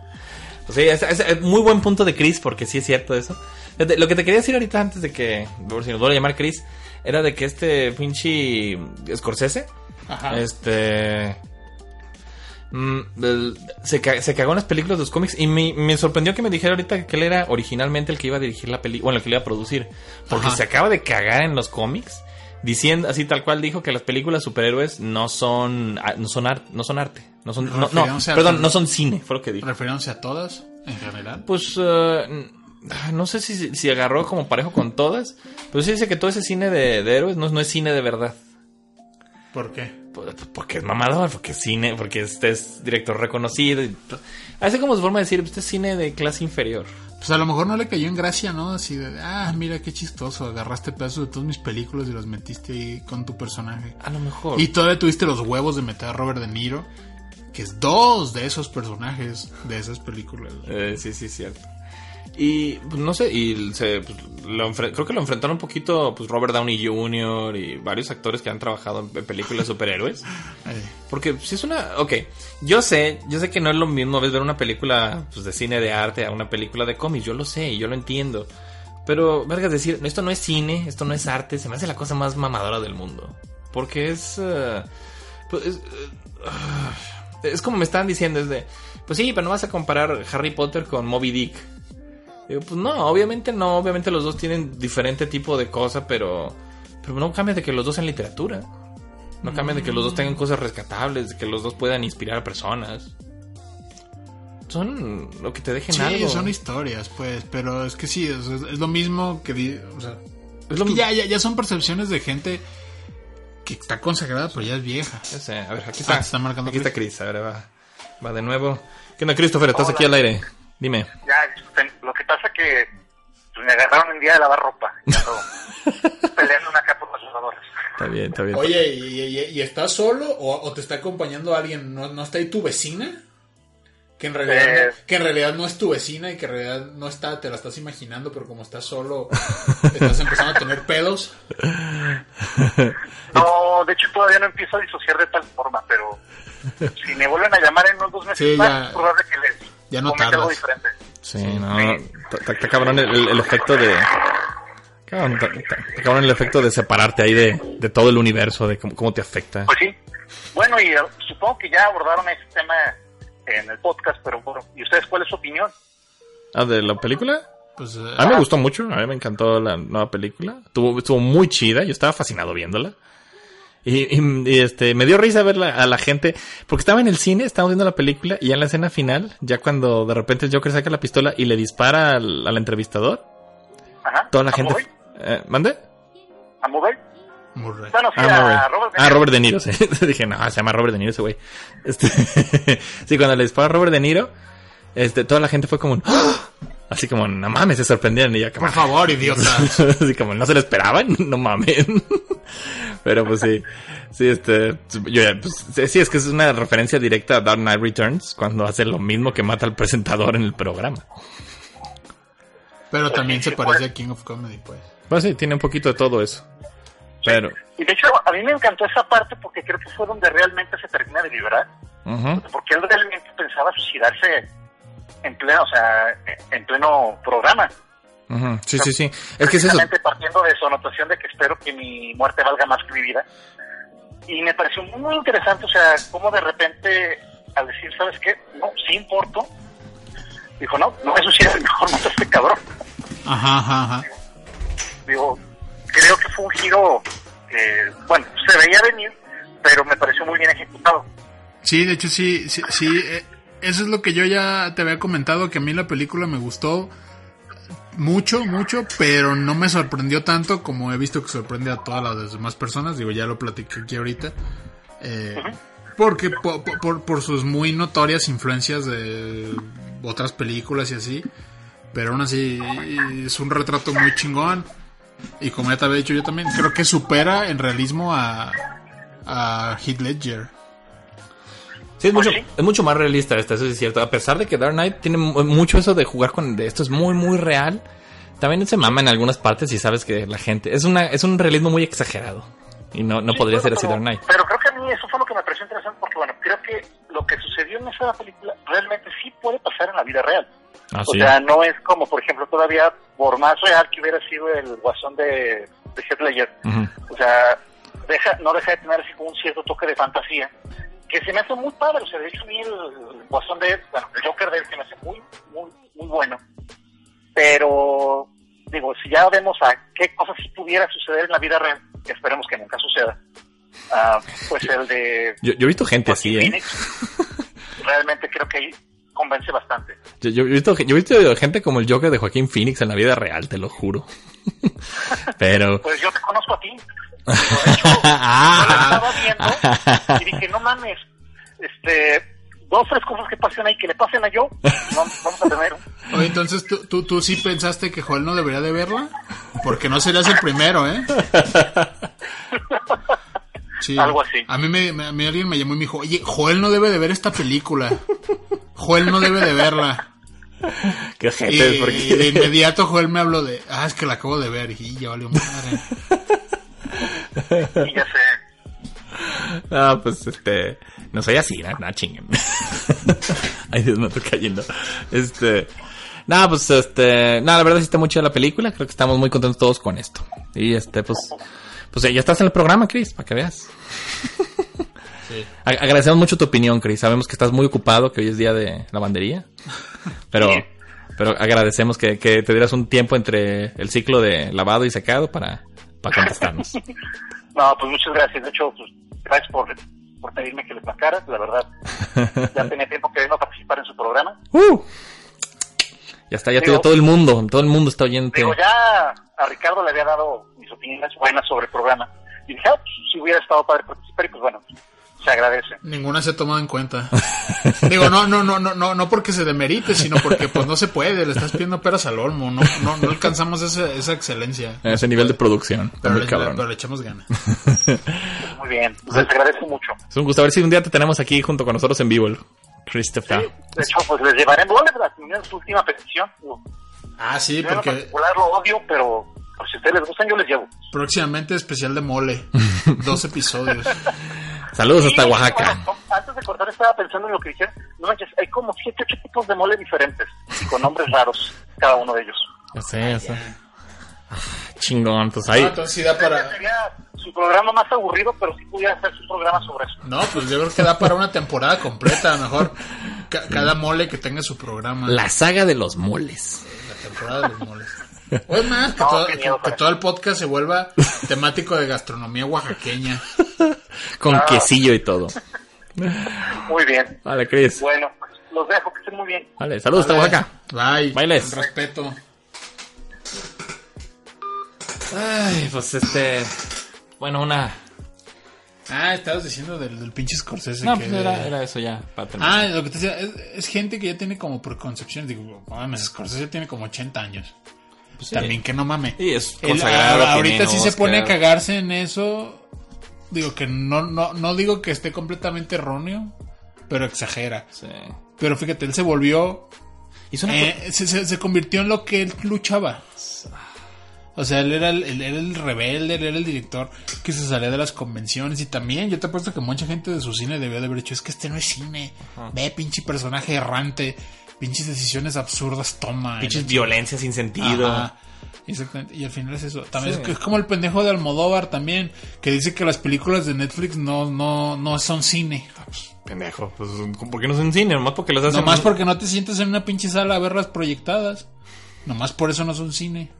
Pues sí, es, es- es muy buen punto de Chris, porque sí es cierto eso. Lo que te quería decir ahorita antes de que, por si nos vuelve a llamar Chris, era de que este pinche Scorsese, Ajá. este... mm, se, se cagó en las películas de los cómics y me, me sorprendió que me dijera ahorita que él era originalmente el que iba a dirigir la película, bueno, el que le iba a producir, porque Ajá. se acaba de cagar en los cómics diciendo así tal cual dijo que las películas superhéroes no son ah, no son arte, no son arte, no son no, no, perdón, no son cine, fue lo que dijo. Refiriéndose a todas, en general. Pues eh, no sé si, si agarró como parejo con todas, pero sí dice que todo ese cine de, de héroes no, no es cine de verdad. ¿Por qué? Porque es mamador, porque es cine, porque este es director reconocido. y- Así como su forma de decir, este es cine de clase inferior. Pues a lo mejor no le cayó en gracia, ¿no? Así de, ah, mira qué chistoso, agarraste pedazos de todas mis películas y los metiste ahí con tu personaje. A lo mejor. Y todavía tuviste los huevos de meter a Robert De Niro, que es dos de esos personajes de esas películas. Eh, sí, sí, cierto. Y pues, no sé, y se, pues, lo creo que lo enfrentaron un poquito pues, Robert Downey Jr. y varios actores que han trabajado en, películas de superhéroes. Porque si es una... Ok, yo sé, yo sé que no es lo mismo ves ver una película pues, de cine de arte a una película de cómics, yo lo sé y yo lo entiendo. Pero, vergas, decir, esto no es cine, esto no es arte, se me hace la cosa más mamadora del mundo. Porque es... eh, pues, es, eh, es como me estaban diciendo, es de... Pues sí, pero no vas a comparar Harry Potter con Moby Dick. Digo, pues no, obviamente no, obviamente los dos tienen diferente tipo de cosa, pero, pero no cambia de que los dos sean literatura. No cambia de que los dos tengan cosas rescatables, de que los dos puedan inspirar a personas. Son lo que te dejen sí, algo. son historias, pues, pero es que sí, es, es lo mismo que... di- O sea, Es lo que mi- ya, ya, ya son percepciones de gente que está consagrada, pero ya es vieja. Ya sé, a ver, aquí Ah, está. te está marcando aquí está Chris. Chris, a ver, va. Va de nuevo. ¿Qué onda, Christopher? Estás Hola. aquí al aire. Dime. Ya, lo que pasa que pues, me agarraron un día de lavar ropa. peleando una capa con los lavadores. Está bien, está bien. Oye, ¿y, y- y estás solo o, o te está acompañando alguien? ¿No, no está ahí tu vecina? Que en, realidad Eh. no, que en realidad no es tu vecina y que en realidad no está, te la estás imaginando, pero como estás solo, estás empezando a tener pedos. No, de hecho todavía no empiezo a disociar de tal forma, pero si me vuelven a llamar en unos dos meses Sí, más, ya- es probable que les ya no algo tardas. diferente. Sí, no. Está- cabrón el, efecto de. Cabrón, cabrón el efecto de separarte ahí de, de todo el universo, de cómo, cómo te afecta. Pues sí. Bueno, y eh, supongo que ya abordaron ese tema en el podcast, pero bueno, ¿y ustedes cuál es su opinión? Ah, de la película. Pues, A mí me gustó mucho, a mí me encantó la nueva película. Estuvo, estuvo muy chida, yo estaba fascinado viéndola. Y, y- y, este, me dio risa ver la- a la gente, porque estaba en el cine, estaba viendo la película, y ya en la escena final, ya cuando de repente el Joker saca la pistola y le dispara al, al entrevistador, Ajá. toda la ¿A gente... Eh, ¿Mande? ¿A Murray? Murray. Bueno, sí, Ah, a Robert De Ah. Robert De Niro, sí. Dije, no, se llama Robert De Niro ese güey. Este, sí, cuando le dispara a Robert De Niro, este, toda la gente fue como, ¡Ah! Así como, no mames, se sorprendieron y ya como, Por favor, idiota. así como, no se lo esperaban, no mames. Pero pues sí, sí, este, yo ya, pues, sí, es que es una referencia directa a Dark Knight Returns cuando hace lo mismo que mata al presentador en el programa. Pero también se parece a King of Comedy, pues. Pues sí, tiene un poquito de todo eso. Pero, Y de hecho, a mí me encantó esa parte porque creo que fue donde realmente se termina de liberar. Porque él realmente pensaba suicidarse en pleno, o sea, en pleno programa. Ujú, Sí, sí, sí. Es que es eso. Partiendo de su anotación de que espero que mi muerte valga más que mi vida. Y me pareció muy interesante, o sea, cómo de repente, al decir, ¿sabes qué? No, sí importo. Dijo, no, no me suicides, mejor mata a este cabrón. Ajá, ajá, ajá. Digo, creo que fue un giro que, bueno, se veía venir, pero me pareció muy bien ejecutado. Sí, de hecho sí, sí, sí, eh, eso es lo que yo ya te había comentado, que a mí la película me gustó mucho, mucho, pero no me sorprendió tanto como he visto que sorprende a todas las demás personas, digo, ya lo platiqué aquí ahorita, eh, porque po- po- por, por sus muy notorias influencias de otras películas y así, pero aún así es un retrato muy chingón, y como ya te había dicho yo también, creo que supera en realismo a, a Heath Ledger. Sí, es Pues mucho, sí. es mucho más realista esta, eso es cierto. A pesar de que Dark Knight tiene mu- mucho eso de jugar con de esto es muy muy real. También se mama en algunas partes y sabes que la gente es una es un realismo muy exagerado y no no Sí, podría bueno, ser así Dark Knight. Pero creo que a mí eso fue lo que me pareció interesante porque, bueno, creo que lo que sucedió en esa película realmente sí puede pasar en la vida real. Ah, O sí. sea, no es como, por ejemplo, todavía por más real que hubiera sido el guasón de, de Heath Ledger. O sea, deja, no deja de tener así como un cierto toque de fantasía que se me hace muy padre. O sea, de hecho, a mí el, el guasón de, bueno, el Joker de él se me hace muy, muy, muy bueno. Pero, digo, si ya vemos a qué cosas sí pudiera suceder en la vida real, que esperemos que no. Ah, pues el de Yo, yo he visto gente así, ¿eh? Phoenix, realmente creo que ahí convence bastante. Yo, yo he visto, yo he visto gente como el Joker de Joaquín Phoenix en la vida real, te lo juro. Pero... Pues yo te conozco a ti. De hecho, yo la estaba viendo y dije, no mames, este, dos, tres cosas que pasen ahí, que le pasen a yo, vamos, vamos a tener. Oye, entonces ¿tú, tú, tú sí pensaste que Joel no debería de verla, porque no serías el primero, ¿eh? Sí. Algo así. A mí, me, me- a mí alguien me llamó y me dijo, oye, Joel no debe de ver esta película. Joel no debe de verla. Qué Y, gente, y de inmediato Joel me habló de, ah, es que la acabo de ver. "Y ya valió madre. Ya sé. Ah, pues este. No soy así, no, no chinguen. Ay, Dios, me estoy cayendo. Este. Nada, pues este. Nada, la verdad sí está muy chida la película. Creo que estamos muy contentos todos con esto. Y este, pues. Pues ya estás en el programa, Chris, para que veas. A- Agradecemos mucho tu opinión, Chris. Sabemos que estás muy ocupado, que hoy es día de lavandería. Pero, Sí. pero agradecemos que, que te dieras un tiempo entre el ciclo de lavado y secado para, para contestarnos. No, pues muchas gracias. De hecho, pues, gracias por, por pedirme que les marcara. La verdad, ya tenía tiempo que vengo a participar en su programa. ¡Uh! Ya está, ya te Digo- dio todo el mundo. Todo el mundo está oyendo. Digo, ya a Ricardo le había dado mis opiniones buenas sobre el programa. Y dije, ah, pues, si hubiera estado padre participar, y pues bueno, se agradece. Ninguna se ha tomado en cuenta. Digo, no, no, no, no, no, no porque se demerite, sino porque pues no se puede, le estás pidiendo peras al olmo, no, no, no alcanzamos esa, esa excelencia. Ese nivel de producción. Está Pero muy le, cabrón. pero le echamos ganas. Muy bien, pues les agradezco mucho. Es un gusto. A ver si un día te tenemos aquí junto con nosotros en vivo, el Christopher. De hecho, pues les llevaré en boleto la su última petición. Ah, sí, Yo en porque particular lo odio, pero pues, si ustedes les gustan, yo les llevo. próximamente especial de mole. Dos episodios. Saludos hasta Y, Oaxaca. bueno, antes de cortar, estaba pensando en lo que dijeron. No manches, hay como 7, 8 tipos de mole diferentes, y con nombres raros, cada uno de ellos. Ya sé, ya sé. Ah, Chingón, pues ahí. No, entonces sí da para... Sería su programa más aburrido, pero sí pudiera hacer su programa sobre eso. No, pues yo creo que da para una temporada completa, a lo mejor. ca- cada mole que tenga su programa. La saga de los moles. La temporada de los moles. O es más, que, No, todo, que- que todo el podcast se vuelva temático de gastronomía oaxaqueña. Con Ah. quesillo y todo. Muy bien. Vale, Chris. Bueno, pues, los dejo, que estén muy bien. Vale, saludos hasta Oaxaca. Bye. Bailes. Con respeto. Ay, pues este. Bueno, una. Ah, estabas diciendo del, del pinche Scorsese. No, que- pues era, era eso ya, para terminar. Ah, lo que te decía, es, es gente que ya tiene como preconcepciones. Digo, mames, Scorsese tiene como 80 años. Pues sí. También que no mames. Sí, es Él, consagrado, a- ahorita sí se pone a cagarse en eso. Digo que no, no, no digo que esté completamente erróneo, pero exagera. Sí. Pero fíjate, él se volvió. Eh, se, se- se convirtió en lo que él luchaba. O sea, él era el, él era el rebelde, él era el director que se salía de las convenciones. Y también, yo te apuesto que mucha gente de su cine debió de haber dicho: Es que este no es cine. Ve, pinche personaje errante. Pinches decisiones absurdas toma. pinches Y la violencia sin sentido. Ajá. Exactamente. Y al final es eso. También Sí. es, es como el pendejo de Almodóvar también, que dice que las películas de Netflix no, no, no son cine. Pendejo, pues ¿por qué no son cine? Nomás porque las hacen. Nomás porque no te sientas en una pinche sala a verlas proyectadas. Nomás por eso no son cine.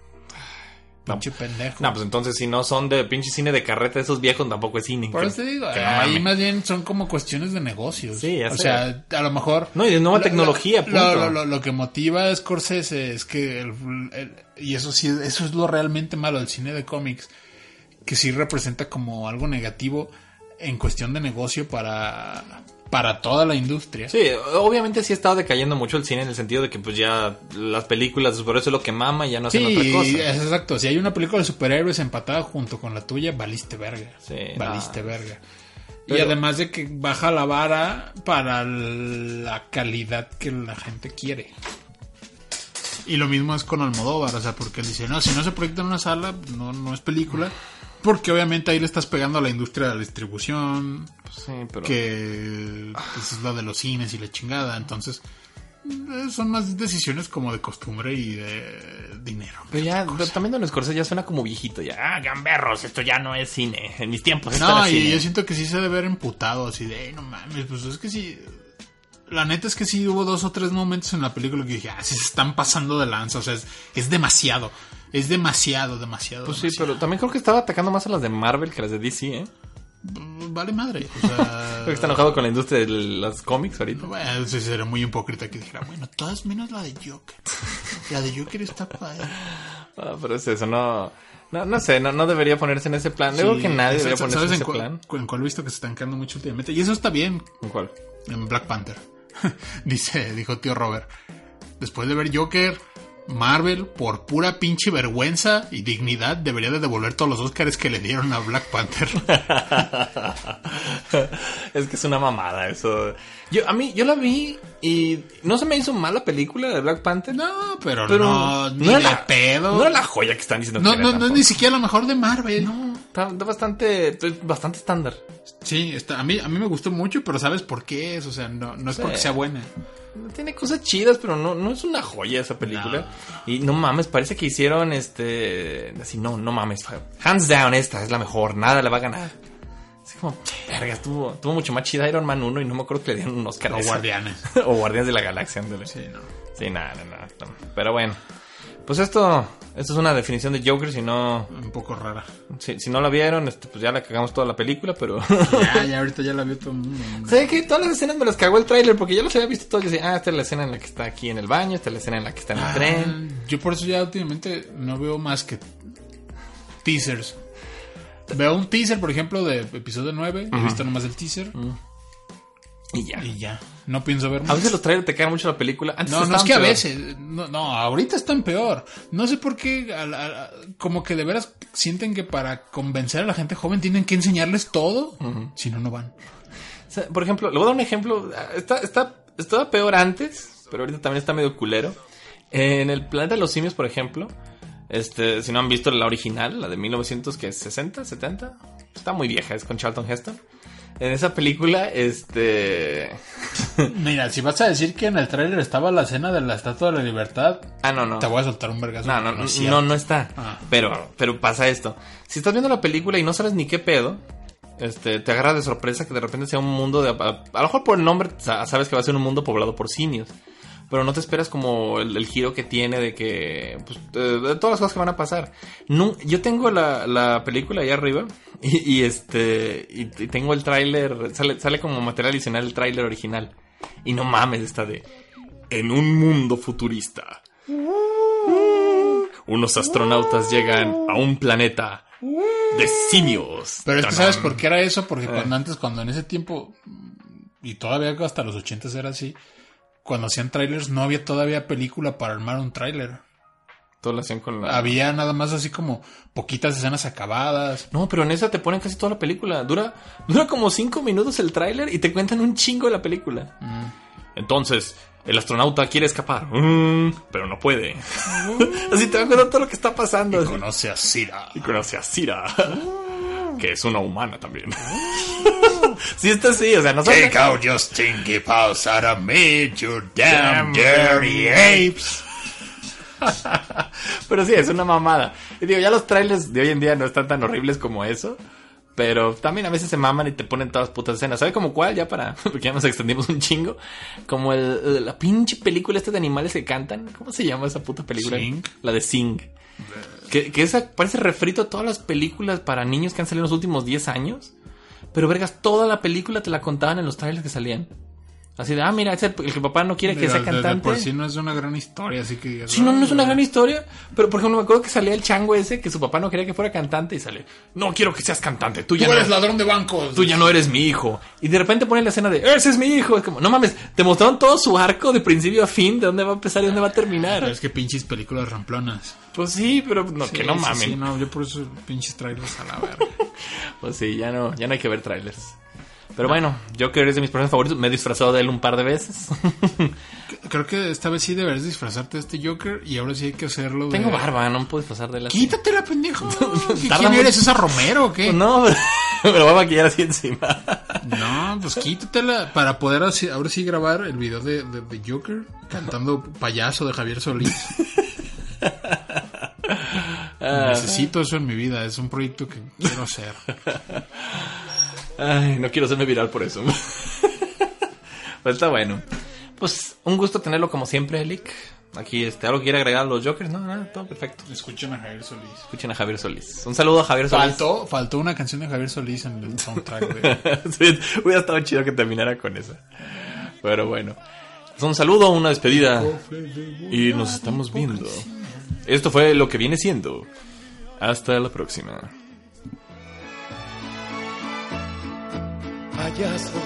No. Pinche pendejo. No, pues entonces si no son de pinche cine de carreta, esos viejos tampoco es cine. por eso te digo, ahí más bien son como cuestiones de negocios. Sí, ya O sé. sea, a lo mejor. No, y de nueva Lo- tecnología, lo- punto. Lo, lo- lo que motiva a Scorsese es que. el- el- y eso sí, eso es lo realmente malo del cine de cómics. Que sí representa como algo negativo en cuestión de negocio para. Para toda la industria. Sí, obviamente sí ha estado decayendo mucho el cine en el sentido de que pues ya las películas, por eso es lo que mama y ya no hacen Sí, otra cosa. es exacto. Si hay una película de superhéroes empatada junto con la tuya, valiste verga. Sí, valiste verga. y además de que baja la vara para la calidad que la gente quiere. Y lo mismo es con Almodóvar, o sea, porque él dice, no, si no se proyecta en una sala, no, no es película. Porque obviamente ahí le estás pegando a la industria de la distribución, Sí, pero... que pues, es la de los cines y la chingada. Entonces, eh, son más decisiones como de costumbre y de dinero. Pero ya, pero también Don Scorsese ya suena como viejito, ya, ah, gamberros, esto ya no es cine, en mis tiempos No, y cine. yo siento que sí se debe ver emputado, así de, "Ey, no mames, pues es que sí. La neta es que sí hubo dos o tres momentos en la película que dije, ah, sí se están pasando de lanza, o sea, es, es demasiado. Es demasiado, demasiado. Pues sí, pero también creo que estaba atacando más a las de Marvel que a las de DC, ¿eh? mm, vale madre. O sea, Creo que está enojado con la industria de los cómics ahorita. Bueno, sí, sería muy hipócrita que dijera, bueno, todas menos la de Joker. La de Joker está padre. Ah, pero es eso, no... No, no sé, no, no debería ponerse en ese plan. Creo que nadie debería ¿Sabes ponerse en en ese cuál, plan. en cuál he visto que se están quedando mucho últimamente? Y eso está bien ¿En cuál? en Black Panther. Dice, dijo tío Robert. Después de ver Joker, Marvel, por pura pinche vergüenza y dignidad, debería de devolver todos los Oscars que le dieron a Black Panther. es que es una mamada eso. Yo, a mí, yo la vi y no se me hizo mala película de Black Panther. No, pero, pero no, ni era de la, pedo. No era la joya que están diciendo No, que no, no es ni siquiera la mejor de Marvel. No, está, está bastante, bastante estándar. Sí, está, a, mí, a mí me gustó mucho, pero ¿sabes por qué es? O sea, no, no es Sí. porque sea buena. Tiene cosas chidas, pero no, no es una joya esa película. Y no mames, parece que hicieron este. Así, no, no mames. Hands down, esta es la mejor, nada le va a ganar. Así como, verga, estuvo, estuvo mucho más chida Iron Man 1 y no me acuerdo que le dieron un Oscar. esa. guardianes. o Guardianes de la Galaxia, ándale. Sí, no. Sí, nada, nada, nada. Pero bueno. Pues esto, esto es una definición de Joker, si no, Un poco rara. si, si no la vieron, este, pues ya la cagamos toda la película, pero... Ya, ya ahorita ya la vio todo el mundo. sé que todas las escenas me las cagó el tráiler porque yo las había visto todas. Yo decía, ah, esta es la escena en la que está aquí en el baño, esta es la escena en la que está en el tren. Ah, Yo por eso ya últimamente no veo más que teasers. Veo un teaser, por ejemplo, de episodio 9. He visto nomás el teaser. Y ya. Y ya. No pienso ver más. A veces los trailers te cagan mucho la película. Antes No, no es que a veces. No, no, ahorita están peor. No sé por qué. a la- a la- como que de veras sienten que para convencer a la gente joven tienen que enseñarles todo. Si no, no van. O sea, por ejemplo, le voy a dar un ejemplo. Está, está, estaba peor antes, pero ahorita también está medio culero. En el planeta de los simios, por ejemplo, este, si no han visto la original, la de 1960, 70, está muy vieja, es con Charlton Heston. En esa película, este... Mira, si vas a decir que en el tráiler estaba la escena de la Estatua de la Libertad, Ah, no, no. te voy a soltar un vergazo. No, no, no, no, no está. Ah. Pero, pero pasa esto. Si estás viendo la película y no sabes ni qué pedo, este, te agarra de sorpresa que de repente sea un mundo de... A, a lo mejor por el nombre sa- sabes que va a ser un mundo poblado por simios. Pero no te esperas como el, el giro que tiene de que... Pues, de, de todas las cosas que van a pasar. No, yo tengo la, la película ahí arriba y, y este... Y, y tengo el tráiler... Sale, sale como material adicional el tráiler original. Y no mames, está de... En un mundo futurista. Unos astronautas llegan a un planeta de simios. Pero es que. ¿sabes por qué era eso? Eh. Porque cuando antes, cuando en ese tiempo, y todavía hasta los 80 era así, cuando hacían trailers no había todavía película para armar un tráiler. Todo lo hacían con la... Había nada más así como poquitas escenas acabadas. No, pero en esa te ponen casi toda la película. Dura, dura como cinco minutos el tráiler y te cuentan un chingo de la película. Entonces, el astronauta quiere escapar, Mm, pero no puede. Así te va a contar todo lo que está pasando. Así. Conoce a Cira. Y conoce a Cira, que es una humana también. sí, está así, o sea, no sabe- out your stinky paws out of me, you damn dirty apes. Pero sí, es una mamada. Y digo, ya los trailers de hoy en día no están tan horribles como eso. Pero también a veces se maman y te ponen todas putas escenas. ¿Sabe como cuál? Ya para. Porque ya nos extendimos un chingo. Como el, la pinche película esta de animales que cantan. ¿Cómo se llama esa puta película? Sing. La de Sing. Que, que esa parece refrito a todas las películas para niños que han salido en los últimos 10 años. Pero vergas, toda la película te la contaban en los trailers que salían. Así de, ah, mira, es el, el que papá no quiere que sea de- de cantante. por sí no es una gran historia, así que... digas, Sí, no, no es una "Ah, gran historia. Pero, por ejemplo, me acuerdo que salía el chango ese que su papá no quería que fuera cantante y sale. No quiero que seas cantante. Tú ya, Tú no, eres ladrón de bancos. tú ya no eres mi hijo. Y de repente ponen la escena de, ese es mi hijo. Es como, no mames, te mostraron todo su arco de principio a fin, de dónde va a empezar y dónde va a Pero terminar. es que pinches películas ramplonas. Pues sí, pero no, que no sí, mamen. sí, no, yo por eso pinches trailers a la verga. Pues sí, ya no, ya no hay que ver trailers. Pero bueno, Joker es de mis personajes favoritos. Me he disfrazado de él un par de veces. Creo que esta vez sí deberías disfrazarte de este Joker y ahora sí hay que hacerlo de... Tengo barba, no me puedo disfrazar de él así. Quítatela, pendejo. ¿Qué- Tarda ¿Quién eres? ¿César Romero o qué? No, me lo voy a maquillar así encima. No, pues quítatela para poder así- ahora sí grabar el video de, de- de Joker cantando payaso de Javier Solís. Necesito eso en mi vida, es un proyecto que quiero hacer. Ay, no quiero hacerme viral por eso. pues está bueno. Pues un gusto tenerlo como siempre, Elick. Aquí, este, ¿algo quiere agregar a los Jokers? No, no, todo perfecto. Escuchen a Javier Solís. Escuchen a Javier Solís. Un saludo a Javier Solís. Faltó, faltó una canción de Javier Solís en el soundtrack. Sí, Hubiera estado chido que terminara con esa. Pero bueno. Pues un saludo, una despedida. Y nos estamos viendo. Esto fue lo que viene siendo. Hasta la próxima. Payaso.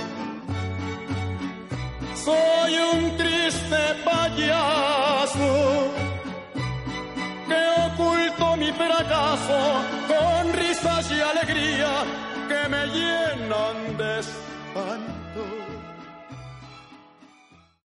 Soy un triste payaso que oculto mi fracaso con risas y alegría que me llenan de espanto.